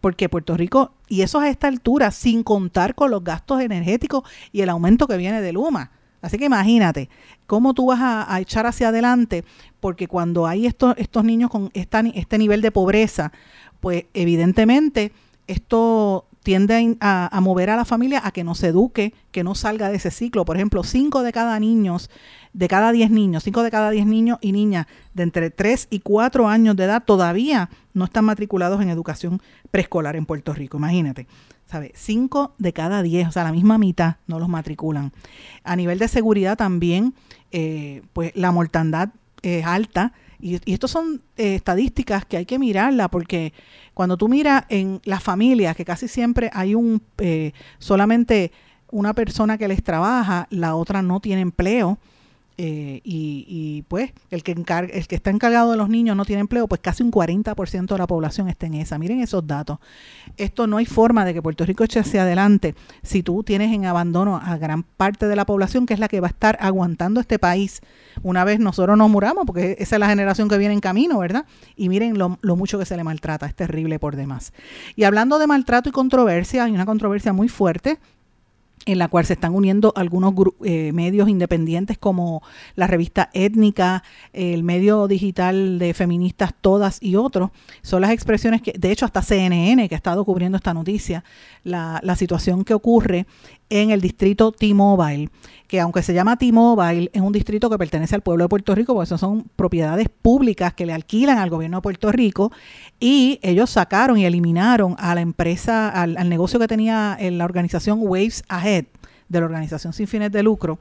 Porque Puerto Rico, y eso a esta altura, sin contar con los gastos energéticos y el aumento que viene de Luma. Así que imagínate cómo tú vas a, echar hacia adelante, porque cuando hay estos, estos niños con este nivel de pobreza, pues evidentemente esto tiende a, mover a la familia a que no se eduque, que no salga de ese ciclo. Por ejemplo, cinco de cada niños, de cada diez niños, cinco de cada diez niños y niñas de entre 3 y 4 años de edad todavía no están matriculados en educación preescolar en Puerto Rico. Imagínate. ¿sabe? Cinco de cada diez, o sea, la misma mitad no los matriculan. A nivel de seguridad también, eh, pues la mortandad es alta. Y, y estas son eh, estadísticas que hay que mirarla porque cuando tú miras en las familias, que casi siempre hay un eh, solamente una persona que les trabaja, la otra no tiene empleo, eh, y, pues el que, el que está encargado de los niños no tiene empleo, pues casi un 40% de la población está en esa. Miren esos datos. Esto no hay forma de que Puerto Rico eche hacia adelante si tú tienes en abandono a gran parte de la población que es la que va a estar aguantando este país una vez nosotros nos muramos, porque esa es la generación que viene en camino, ¿verdad? Y miren lo, lo mucho que se le maltrata, es terrible por demás. Y hablando de maltrato y controversia, hay una controversia muy fuerte en la cual se están uniendo algunos eh, medios independientes como la revista Étnica, el medio digital de feministas todas y otros. Son las expresiones que, de hecho, hasta CNN, que ha estado cubriendo esta noticia, la, situación que ocurre en el distrito T-Mobile, que aunque se llama T-Mobile, es un distrito que pertenece al pueblo de Puerto Rico, porque son propiedades públicas que le alquilan al gobierno de Puerto Rico, y ellos sacaron y eliminaron a la empresa, al, negocio que tenía en la organización Waves De la organización sin fines de lucro,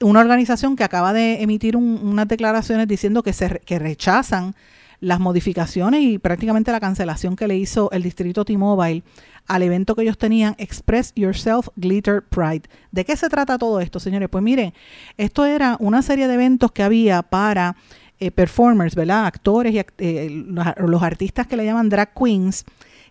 una organización que acaba de emitir unas declaraciones diciendo que, se, rechazan las modificaciones y prácticamente la cancelación que le hizo el distrito T-Mobile al evento que ellos tenían, Express Yourself Glitter Pride. ¿De qué se trata todo esto, señores? Pues miren, esto era una serie de eventos que había para eh, performers, ¿verdad? Actores y eh, los, artistas que le llaman drag queens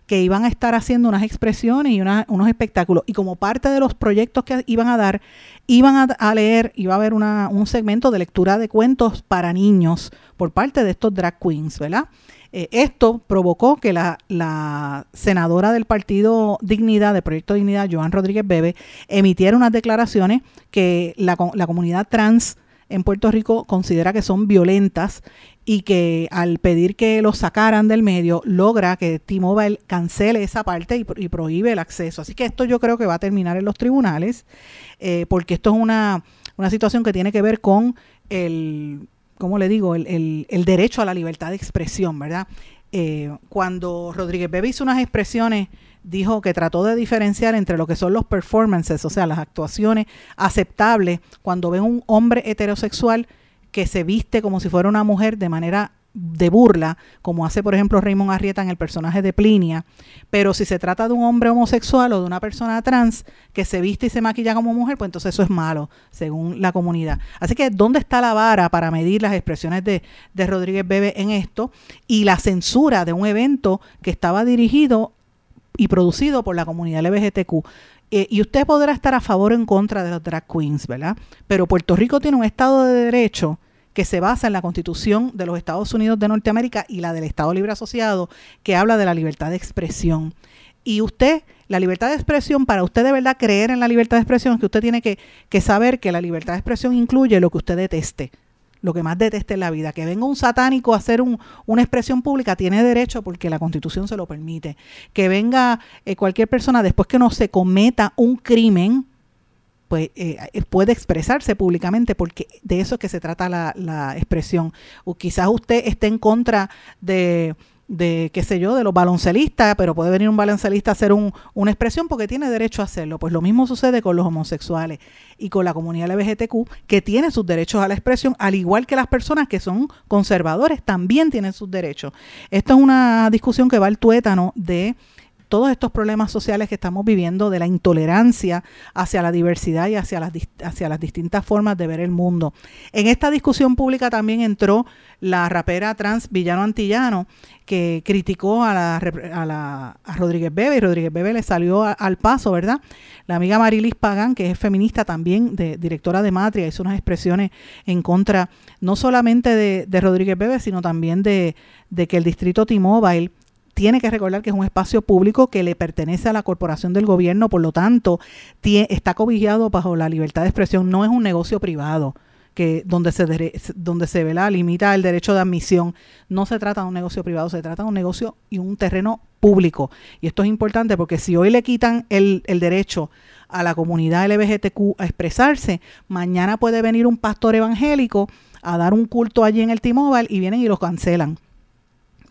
que iban a estar haciendo unas expresiones y unos espectáculos. Y como parte de los proyectos que iban a dar, iban a, leer, iba a haber un segmento de lectura de cuentos para niños por parte de estos drag queens, ¿verdad? Eh, esto provocó que la, senadora del partido Dignidad, del Proyecto Dignidad, Joan Rodríguez Bebe, emitiera unas declaraciones que la, la comunidad trans en Puerto Rico considera que son violentas y que al pedir que los sacaran del medio logra que T-Mobile cancele esa parte y, prohíbe el acceso. Así que esto yo creo que va a terminar en los tribunales eh, porque esto es una, una situación que tiene que ver con el, ¿cómo le digo?, el, el, derecho a la libertad de expresión, ¿verdad? Eh, cuando Rodríguez Bebe hizo unas expresiones dijo que trató de diferenciar entre lo que son los performances, o sea, las actuaciones aceptables cuando ven un hombre heterosexual que se viste como si fuera una mujer de manera de burla, como hace por ejemplo Raymond Arrieta en el personaje de Plinia, pero si se trata de un hombre homosexual o de una persona trans que se viste y se maquilla como mujer, pues entonces eso es malo, según la comunidad. Así que, ¿dónde está la vara para medir las expresiones de, de Rodríguez Bebe en esto? Y la censura de un evento que estaba dirigido y producido por la comunidad LGBTQ. Eh, y usted podrá estar a favor o en contra de los drag queens, ¿verdad? Pero Puerto Rico tiene un Estado de Derecho que se basa en la Constitución de los Estados Unidos de Norteamérica y la del Estado Libre Asociado, que habla de la libertad de expresión. Y usted, la libertad de expresión, para usted de verdad creer en la libertad de expresión, es que usted tiene que, que saber que la libertad de expresión incluye lo que usted deteste lo que más deteste en la vida. Que venga un satánico a hacer una expresión pública tiene derecho porque la constitución se lo permite. Que venga eh, cualquier persona después que no se cometa un crimen, pues eh, puede expresarse públicamente porque de eso es que se trata la, expresión. O quizás usted esté en contra de de, qué sé yo, de los baloncelistas, pero puede venir un baloncelista a hacer un, una expresión porque tiene derecho a hacerlo. Pues lo mismo sucede con los homosexuales y con la comunidad LGBTQ, que tiene sus derechos a la expresión, al igual que las personas que son conservadores también tienen sus derechos. Esto es una discusión que va al tuétano de todos estos problemas sociales que estamos viviendo, de la intolerancia hacia la diversidad y hacia las, hacia las distintas formas de ver el mundo. En esta discusión pública también entró la rapera trans Villano Antillano, que criticó a, la, a, la, a Rodríguez Bebe y Rodríguez Bebe le salió al paso, ¿verdad? La amiga Marilis Pagan, que es feminista también, de, directora de Matria, hizo unas expresiones en contra no solamente de, de Rodríguez Bebe, sino también de, de que el distrito T-Mobile tiene que recordar que es un espacio público que le pertenece a la corporación del gobierno, por lo tanto, está cobijado bajo la libertad de expresión, no es un negocio privado que donde se donde se la limita el derecho de admisión. No se trata de un negocio privado, se trata de un negocio y un terreno público. Y esto es importante porque si hoy le quitan el, el derecho a la comunidad LGBTQ a expresarse, mañana puede venir un pastor evangélico a dar un culto allí en el T-Mobile y vienen y los cancelan.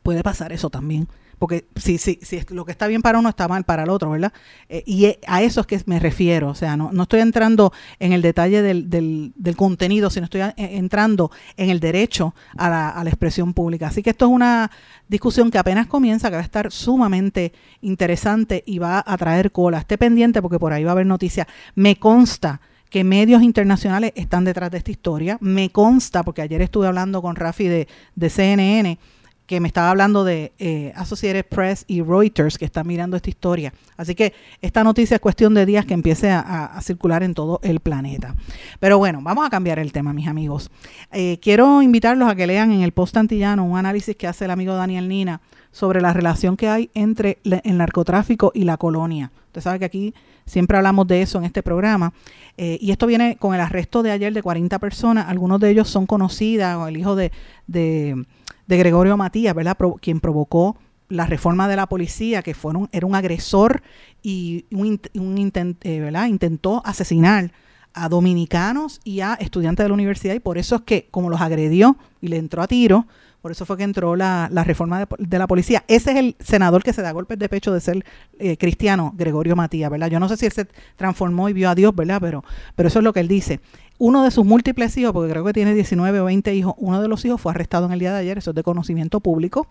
Puede pasar eso también porque si, si, si lo que está bien para uno está mal para el otro, ¿verdad? Eh, y e, a eso es que me refiero, o sea, no, no estoy entrando en el detalle del, del, del contenido, sino estoy entrando en el derecho a la, a la expresión pública. Así que esto es una discusión que apenas comienza, que va a estar sumamente interesante y va a traer cola. Esté pendiente porque por ahí va a haber noticias. Me consta que medios internacionales están detrás de esta historia. Me consta, porque ayer estuve hablando con Rafi de, de CNN, que me estaba hablando de eh, Associated Press y Reuters que están mirando esta historia. Así que esta noticia es cuestión de días que empiece a, circular en todo el planeta. Pero bueno, vamos a cambiar el tema, mis amigos. Eh, quiero invitarlos a que lean en el post antillano un análisis que hace el amigo Daniel Nina sobre la relación que hay entre el narcotráfico y la colonia. Usted sabe que aquí siempre hablamos de eso en este programa. Eh, y esto viene con el arresto de ayer de 40 personas. Algunos de ellos son conocidas, o el hijo de de Gregorio Matías, ¿verdad? quien provocó la reforma de la policía, que fueron, era un agresor y un, eh, ¿verdad? intentó asesinar a dominicanos y a estudiantes de la universidad y por eso es que como los agredió y le entró a tiro, por eso fue que entró la, reforma de, la policía. Ese es el senador que se da golpes de pecho de ser eh, cristiano, Gregorio Matías, ¿verdad? Yo no sé si él se transformó y vio a Dios, ¿verdad? Pero, pero eso es lo que él dice. Uno de sus múltiples hijos, porque creo que tiene 19 o 20 hijos, uno de los hijos fue arrestado en el día de ayer, eso es de conocimiento público,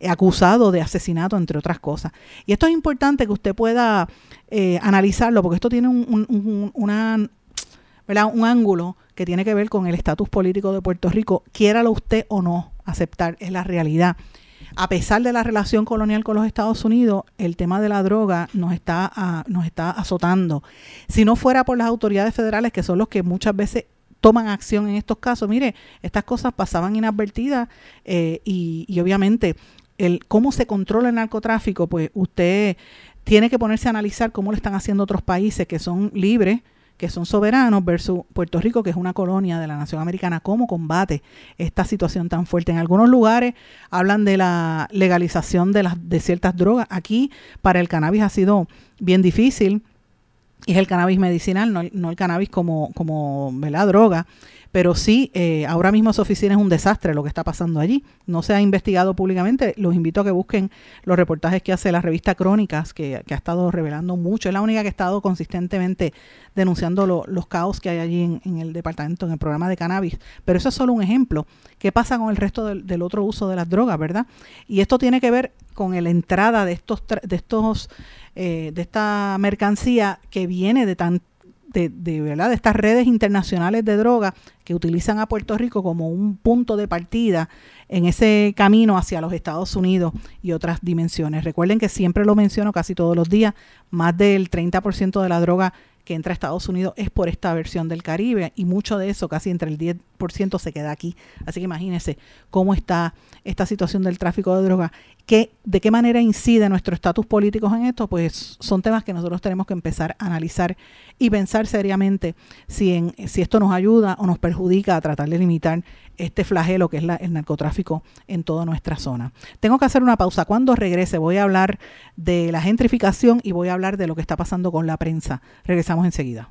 eh, acusado de asesinato, entre otras cosas. Y esto es importante que usted pueda eh, analizarlo, porque esto tiene un ángulo que tiene que ver con el estatus político de Puerto Rico, quiéralo usted o no aceptar, es la realidad. A pesar de la relación colonial con los Estados Unidos, el tema de la droga nos está, ah, nos está azotando. Si no fuera por las autoridades federales, que son los que muchas veces toman acción en estos casos, mire, estas cosas pasaban inadvertidas eh, y, y obviamente el cómo se controla el narcotráfico, pues usted tiene que ponerse a analizar cómo lo están haciendo otros países que son libres, que son soberanos, versus Puerto Rico, que es una colonia de la nación americana, cómo combate esta situación tan fuerte. En algunos lugares hablan de la legalización de, las, de ciertas drogas. Aquí para el cannabis ha sido bien difícil, es el cannabis medicinal, no, no el cannabis como, como la droga pero sí, eh, ahora mismo su oficina es un desastre lo que está pasando allí. No se ha investigado públicamente. Los invito a que busquen los reportajes que hace la revista Crónicas, que, ha estado revelando mucho. Es la única que ha estado consistentemente denunciando los caos que hay allí en, el departamento, en el programa de cannabis. Pero eso es solo un ejemplo. ¿Qué pasa con el resto del, otro uso de las drogas, verdad? Y esto tiene que ver con la entrada de estos, de estos eh, de esta mercancía que viene de tan de, de, ¿verdad? de estas redes internacionales de droga que utilizan a Puerto Rico como un punto de partida en ese camino hacia los Estados Unidos y otras dimensiones. Recuerden que siempre lo menciono casi todos los días, más del 30% de la droga que entra a Estados Unidos es por esta versión del Caribe y mucho de eso, casi entre el 10% se queda aquí. Así que imagínense cómo está esta situación del tráfico de droga. ¿Qué, ¿De qué manera incide nuestro estatus político en esto? Pues son temas que nosotros tenemos que empezar a analizar y pensar seriamente si, en, si esto nos ayuda o nos perjudica a tratar de limitar este flagelo que es el narcotráfico en toda nuestra zona. Tengo que hacer una pausa. Cuando regrese voy a hablar de la gentrificación y voy a hablar de lo que está pasando con la prensa. Regresamos enseguida.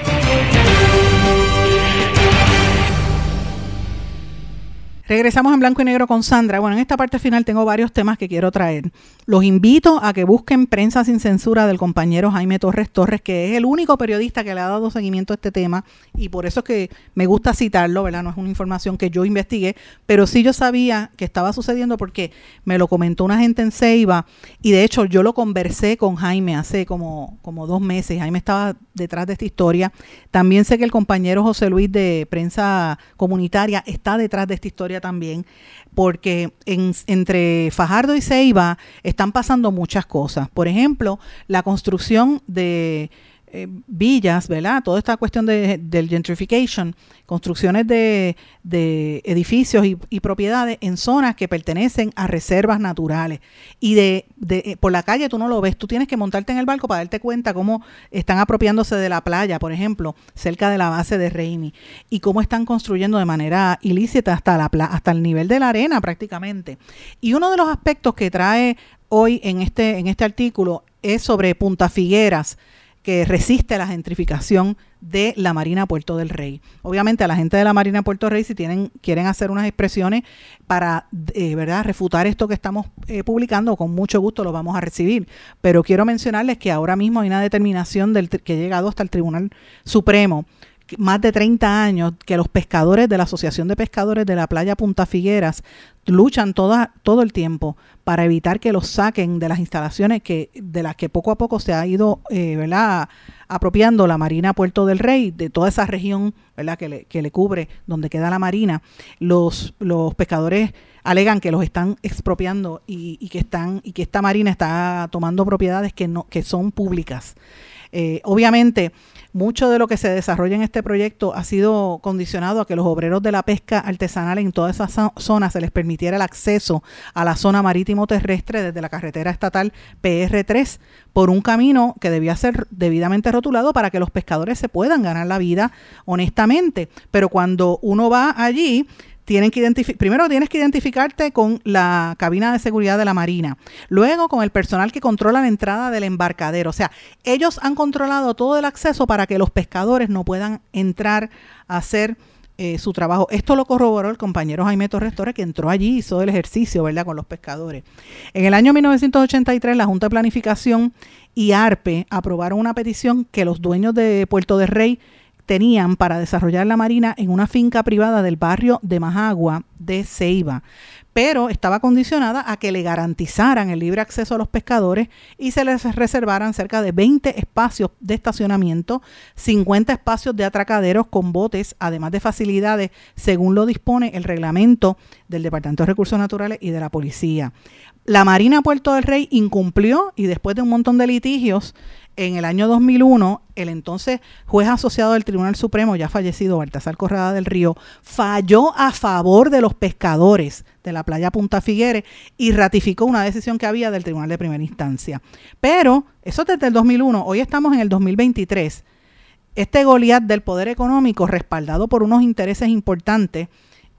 Regresamos en blanco y negro con Sandra. Bueno, en esta parte final tengo varios temas que quiero traer. Los invito a que busquen Prensa sin Censura del compañero Jaime Torres Torres, que es el único periodista que le ha dado seguimiento a este tema y por eso es que me gusta citarlo, ¿verdad? No es una información que yo investigué, pero sí yo sabía que estaba sucediendo porque me lo comentó una gente en Ceiba y de hecho yo lo conversé con Jaime hace como, como dos meses. Jaime estaba detrás de esta historia. También sé que el compañero José Luis de Prensa Comunitaria está detrás de esta historia también, porque entre Fajardo y Ceiba están pasando muchas cosas. Por ejemplo, la construcción de eh, villas, ¿verdad? Toda esta cuestión de, del gentrification, construcciones de, edificios y, propiedades en zonas que pertenecen a reservas naturales. Y de, eh, por la calle tú no lo ves, tú tienes que montarte en el barco para darte cuenta cómo están apropiándose de la playa, por ejemplo, cerca de la base de Reimi, y cómo están construyendo de manera ilícita hasta, la, hasta el nivel de la arena prácticamente. Y uno de los aspectos que trae hoy en este, en este artículo es sobre Punta Figueras, que resiste la gentrificación de la Marina Puerto del Rey. Obviamente a la gente de la Marina Puerto del Rey si tienen quieren hacer unas expresiones para eh, verdad refutar esto que estamos eh, publicando, con mucho gusto lo vamos a recibir, pero quiero mencionarles que ahora mismo hay una determinación del que ha llegado hasta el Tribunal Supremo más de 30 años que los pescadores de la Asociación de Pescadores de la playa Punta Figueras luchan toda, todo el tiempo para evitar que los saquen de las instalaciones que de las que poco a poco se ha ido eh, ¿verdad? apropiando la Marina Puerto del Rey, de toda esa región ¿verdad? Que, le, que le cubre donde queda la Marina. Los, los pescadores alegan que los están expropiando y, y, que están y que esta marina está tomando propiedades que no que son públicas eh, obviamente mucho de lo que se desarrolla en este proyecto ha sido condicionado a que los obreros de la pesca artesanal en toda esa zona se les permitiera el acceso a la zona marítimo terrestre desde la carretera estatal PR3 por un camino que debía ser debidamente rotulado para que los pescadores se puedan ganar la vida honestamente. Pero cuando uno va allí, tienen que primero tienes que identificarte con la cabina de seguridad de la Marina, luego con el personal que controla la entrada del embarcadero. O sea, ellos han controlado todo el acceso para que los pescadores no puedan entrar a hacer eh, su trabajo. Esto lo corroboró el compañero Jaime Torres Torres, que entró allí y hizo el ejercicio, ¿verdad?, con los pescadores. En el año 1983, la Junta de Planificación y ARPE aprobaron una petición que los dueños de Puerto de Rey tenían para desarrollar la marina en una finca privada del barrio de Majagua de Ceiba, pero estaba condicionada a que le garantizaran el libre acceso a los pescadores y se les reservaran cerca de 20 espacios de estacionamiento, 50 espacios de atracaderos con botes, además de facilidades según lo dispone el reglamento del Departamento de Recursos Naturales y de la Policía. La Marina Puerto del Rey incumplió y después de un montón de litigios en el año 2001, el entonces juez asociado del Tribunal Supremo, ya fallecido, Baltasar Corrada del Río, falló a favor de los pescadores de la playa Punta Figueres y ratificó una decisión que había del Tribunal de Primera Instancia. Pero eso desde el 2001, hoy estamos en el 2023. Este Goliat del poder económico, respaldado por unos intereses importantes,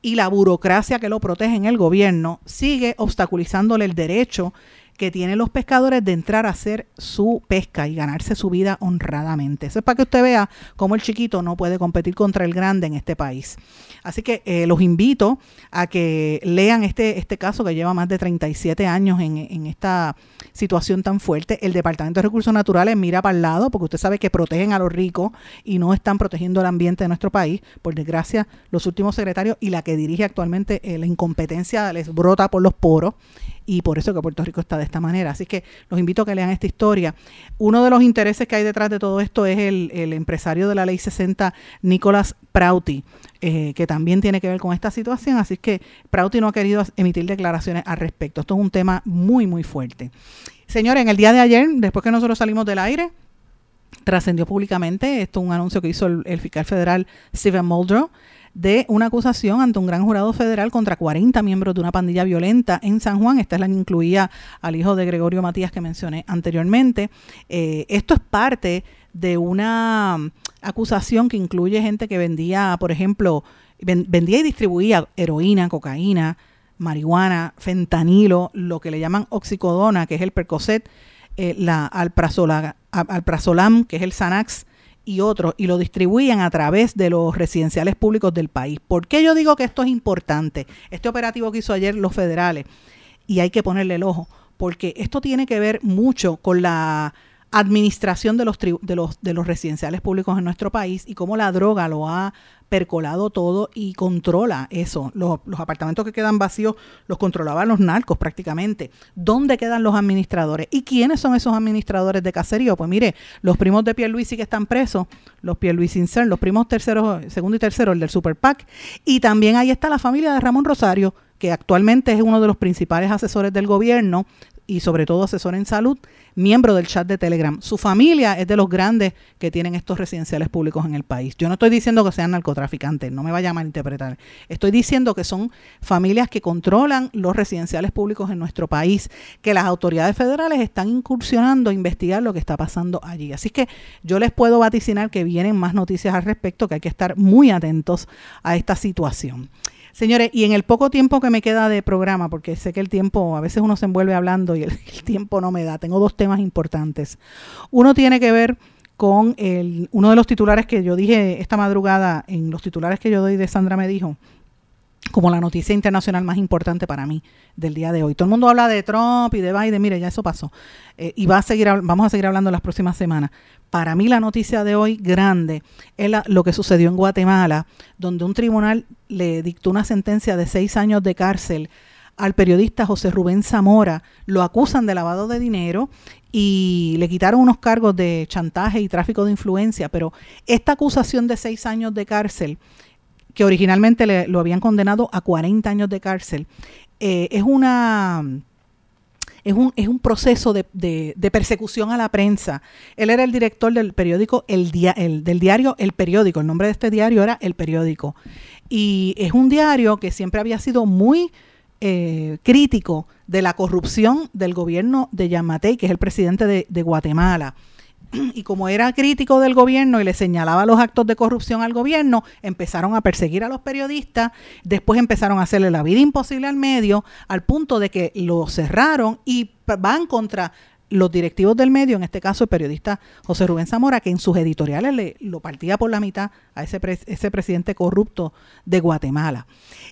y la burocracia que lo protege en el gobierno sigue obstaculizándole el derecho que tienen los pescadores de entrar a hacer su pesca y ganarse su vida honradamente. Eso es para que usted vea cómo el chiquito no puede competir contra el grande en este país. Así que eh, los invito a que lean este, este caso que lleva más de 37 años en, en esta situación tan fuerte. El Departamento de Recursos Naturales mira para el lado porque usted sabe que protegen a los ricos y no están protegiendo el ambiente de nuestro país. Por desgracia, los últimos secretarios y la que dirige actualmente eh, la incompetencia les brota por los poros y por eso que Puerto Rico está de esta manera. Así que los invito a que lean esta historia. Uno de los intereses que hay detrás de todo esto es el, empresario de la Ley 60, Nicolás Prauti, eh, que también tiene que ver con esta situación. Así que Prauti no ha querido emitir declaraciones al respecto. Esto es un tema muy, muy fuerte. Señores, en el día de ayer, después que nosotros salimos del aire, trascendió públicamente, esto es un anuncio que hizo el, el fiscal federal Stephen Muldrow, de una acusación ante un gran jurado federal contra 40 miembros de una pandilla violenta en San Juan. Esta es la que incluía al hijo de Gregorio Matías que mencioné anteriormente. Eh, esto es parte de una acusación que incluye gente que vendía, por ejemplo, vendía y distribuía heroína, cocaína, marihuana, fentanilo, lo que le llaman oxicodona, que es el Percocet, eh, la alprazolam, que es el Xanax, y otros y lo distribuían a través de los residenciales públicos del país. ¿Por qué yo digo que esto es importante? Este operativo que hizo ayer los federales, y hay que ponerle el ojo, porque esto tiene que ver mucho con la administración de los, de los, de los residenciales públicos en nuestro país y cómo la droga lo ha percolado todo y controla eso. Los, los, apartamentos que quedan vacíos los controlaban los narcos prácticamente. ¿Dónde quedan los administradores? ¿Y quiénes son esos administradores de caserío? Pues mire, los primos de Pierluisi que están presos, los Pierluisi Incern, los primos terceros, segundo y tercero, el del Super PAC. Y también ahí está la familia de Ramón Rosario, que actualmente es uno de los principales asesores del gobierno y sobre todo asesor en salud, miembro del chat de Telegram. Su familia es de los grandes que tienen estos residenciales públicos en el país. Yo no estoy diciendo que sean narcotraficantes, no me vaya a malinterpretar. Estoy diciendo que son familias que controlan los residenciales públicos en nuestro país, que las autoridades federales están incursionando a investigar lo que está pasando allí. Así que yo les puedo vaticinar que vienen más noticias al respecto, que hay que estar muy atentos a esta situación. Señores, y en el poco tiempo que me queda de programa, porque sé que el tiempo, a veces uno se envuelve hablando y [laughs] el, tiempo no me da, tengo dos temas importantes. Uno tiene que ver con el, uno de los titulares que yo dije esta madrugada, en los titulares que yo doy de Sandra me dijo, como la noticia internacional más importante para mí del día de hoy. Todo el mundo habla de Trump y de Biden, mire, ya eso pasó. Eh, y va a seguir, vamos a seguir hablando las próximas semanas. Para mí la noticia de hoy grande es lo que sucedió en Guatemala, donde un tribunal le dictó una sentencia de seis años de cárcel al periodista José Rubén Zamora. Lo acusan de lavado de dinero y le quitaron unos cargos de chantaje y tráfico de influencia, pero esta acusación de seis años de cárcel que originalmente le, lo habían condenado a 40 años de cárcel, eh, es una... Es un, es un proceso de, de, persecución a la prensa. Él era el director del periódico, el, el, del diario El Periódico. El nombre de este diario era El Periódico. Y es un diario que siempre había sido muy eh, crítico de la corrupción del gobierno de Yamatei, que es el presidente de, de Guatemala. [clears throat] y como era crítico del gobierno y le señalaba los actos de corrupción al gobierno, empezaron a perseguir a los periodistas, después empezaron a hacerle la vida imposible al medio, al punto de que lo cerraron y van contra los directivos del medio, en este caso el periodista José Rubén Zamora, que en sus editoriales le, lo partía por la mitad a ese, presidente corrupto de Guatemala.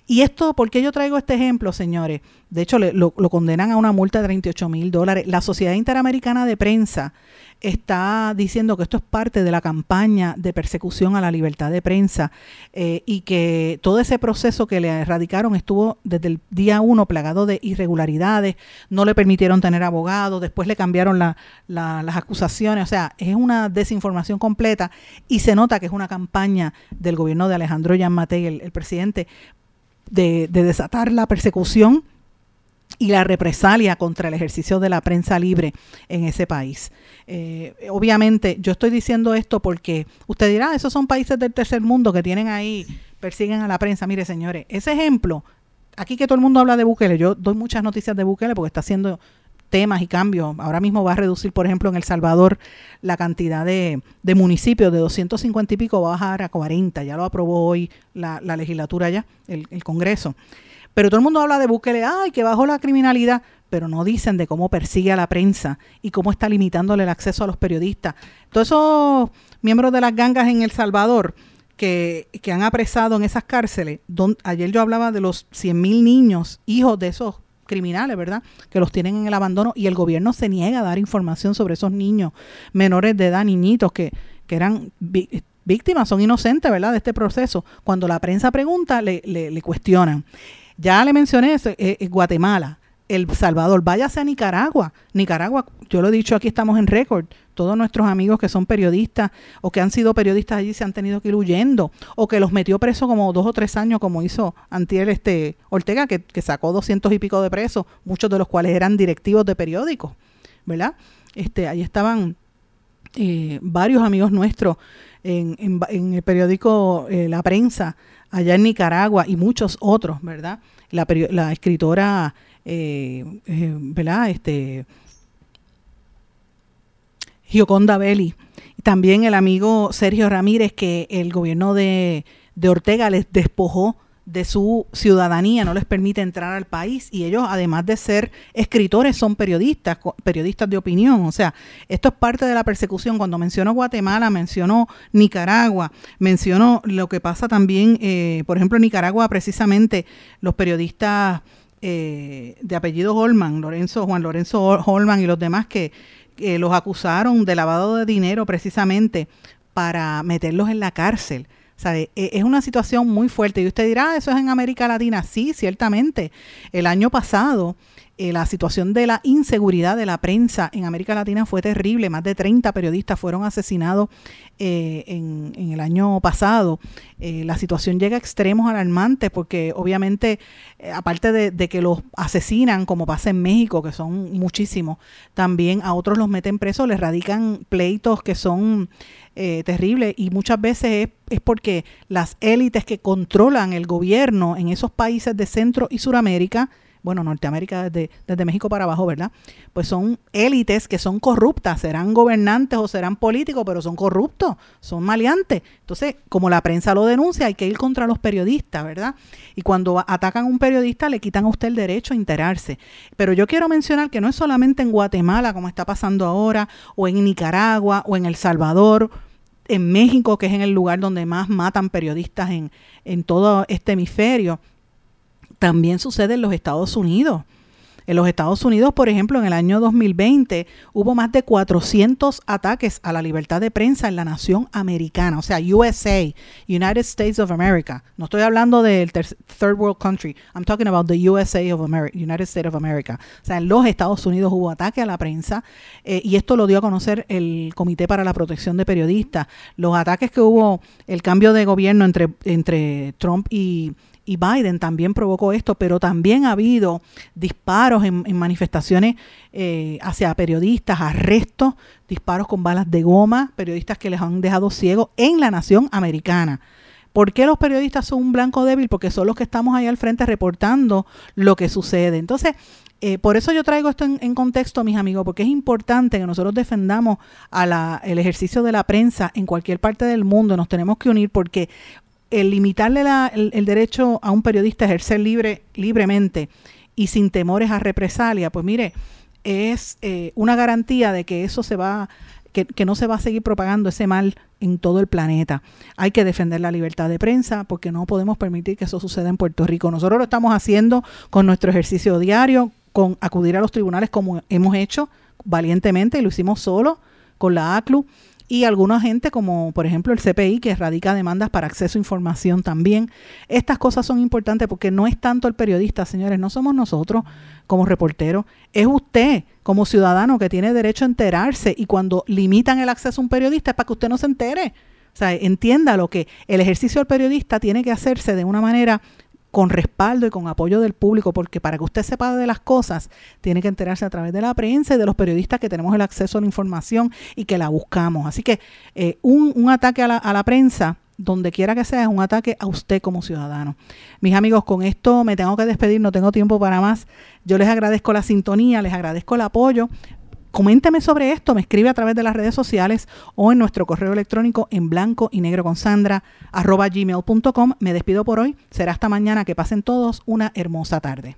Y esto, ¿por qué yo traigo este ejemplo, señores? De hecho, lo, lo condenan a una multa de 38 mil dólares. La Sociedad Interamericana de Prensa está diciendo que esto es parte de la campaña de persecución a la libertad de prensa eh, y que todo ese proceso que le erradicaron estuvo desde el día uno plagado de irregularidades, no le permitieron tener abogado, después le cambiaron las acusaciones, o sea, es una desinformación completa y se nota que es una campaña del gobierno de Alejandro Yamatei, el, el presidente, de, de desatar la persecución y la represalia contra el ejercicio de la prensa libre en ese país. Eh, obviamente, yo estoy diciendo esto porque usted dirá, ah, esos son países del tercer mundo que tienen ahí, persiguen a la prensa. Mire, señores, ese ejemplo, aquí que todo el mundo habla de Bukele, yo doy muchas noticias de Bukele porque está haciendo temas y cambios. Ahora mismo va a reducir, por ejemplo, en El Salvador la cantidad de, municipios de 250 y pico, va a bajar a 40. Ya lo aprobó hoy la, legislatura ya, el Congreso. Pero todo el mundo habla de Bukele, ay, que bajó la criminalidad, pero no dicen de cómo persigue a la prensa y cómo está limitándole el acceso a los periodistas. Todos esos miembros de las gangas en El Salvador que, que han apresado en esas cárceles, ayer yo hablaba de los 100.000 niños, hijos de esos criminales, ¿verdad? Que los tienen en el abandono y el gobierno se niega a dar información sobre esos niños menores de edad, niñitos que, que eran víctimas, son inocentes, ¿verdad? De este proceso. Cuando la prensa pregunta, le, le, le cuestionan. Ya le mencioné eso, eh, eh, Guatemala, El Salvador, váyase a Nicaragua. Nicaragua, yo lo he dicho aquí, estamos en récord. Todos nuestros amigos que son periodistas o que han sido periodistas allí se han tenido que ir huyendo o que los metió preso como dos o tres años, como hizo Antiel este, Ortega, que, sacó doscientos y pico de presos, muchos de los cuales eran directivos de periódicos, ¿verdad? Este, ahí estaban eh, varios amigos nuestros en, en, el periódico La Prensa allá en Nicaragua y muchos otros, ¿verdad? La, la escritora, eh, eh, ¿verdad? Este, Gioconda Belli. También el amigo Sergio Ramírez, que el gobierno de, de Ortega les despojó de su ciudadanía, no les permite entrar al país y ellos además de ser escritores son periodistas, periodistas de opinión, o sea, esto es parte de la persecución. Cuando menciono Guatemala, menciono Nicaragua, menciono lo que pasa también, eh, por ejemplo, en Nicaragua precisamente los periodistas eh, de apellido Holman, Lorenzo, Juan Lorenzo Holman y los demás que los acusaron de lavado de dinero precisamente para meterlos en la cárcel. E, es una situación muy fuerte. Y usted dirá, ah, eso es en América Latina. Sí, ciertamente. El año pasado, eh, la situación de la inseguridad de la prensa en América Latina fue terrible. Más de 30 periodistas fueron asesinados eh, en, el año pasado. Eh, la situación llega a extremos alarmantes porque obviamente, aparte de, de, que los asesinan, como pasa en México, que son muchísimos, también a otros los meten presos, les radican pleitos que son eh, terrible y muchas veces es, porque las élites que controlan el gobierno en esos países de Centro y Suramérica, bueno, Norteamérica desde, México para abajo, ¿verdad? Pues son élites que son corruptas, serán gobernantes o serán políticos, pero son corruptos, son maleantes. Entonces, como la prensa lo denuncia, hay que ir contra los periodistas, ¿verdad? Y cuando atacan a un periodista, le quitan a usted el derecho a enterarse. Pero yo quiero mencionar que no es solamente en Guatemala, como está pasando ahora, o en Nicaragua, o en El Salvador, en México, que es en el lugar donde más matan periodistas en, en todo este hemisferio. También sucede en los Estados Unidos. En los Estados Unidos, por ejemplo, en el año 2020 hubo más de 400 ataques a la libertad de prensa en la nación americana, o sea, USA, United States of America. No estoy hablando del third world country, I'm talking about the USA of America, United States of America. O sea, en los Estados Unidos hubo ataque a la prensa eh, y esto lo dio a conocer el Comité para la Protección de Periodistas. Los ataques que hubo, el cambio de gobierno entre, entre Trump y y Biden también provocó esto, pero también ha habido disparos en, manifestaciones eh, hacia periodistas, arrestos, disparos con balas de goma, periodistas que les han dejado ciegos en la nación americana. ¿Por qué los periodistas son un blanco débil? Porque son los que estamos ahí al frente reportando lo que sucede. Entonces, eh, por eso yo traigo esto en, contexto, mis amigos, porque es importante que nosotros defendamos el ejercicio de la prensa en cualquier parte del mundo. Nos tenemos que unir porque el limitarle el, derecho a un periodista a ejercer libre, libremente y sin temores a represalia, pues mire, es eh, una garantía de que eso se va, que, que, no se va a seguir propagando ese mal en todo el planeta. Hay que defender la libertad de prensa porque no podemos permitir que eso suceda en Puerto Rico. Nosotros lo estamos haciendo con nuestro ejercicio diario, con acudir a los tribunales como hemos hecho valientemente y lo hicimos solo con la ACLU y alguna gente como por ejemplo el CPI que radica demandas para acceso a información también. Estas cosas son importantes porque no es tanto el periodista, señores, no somos nosotros como reporteros, es usted como ciudadano que tiene derecho a enterarse y cuando limitan el acceso a un periodista es para que usted no se entere. O sea, entienda lo que el ejercicio del periodista tiene que hacerse de una manera con respaldo y con apoyo del público, porque para que usted sepa de las cosas, tiene que enterarse a través de la prensa y de los periodistas que tenemos el acceso a la información y que la buscamos. Así que eh, un, ataque a la, a la prensa, donde quiera que sea, es un ataque a usted como ciudadano. Mis amigos, con esto me tengo que despedir, no tengo tiempo para más. Yo les agradezco la sintonía, les agradezco el apoyo coménteme sobre esto, me escribe a través de las redes sociales o en nuestro correo electrónico en blanco y negro con Sandra. Me despido por hoy. Será hasta mañana. Que pasen todos una hermosa tarde.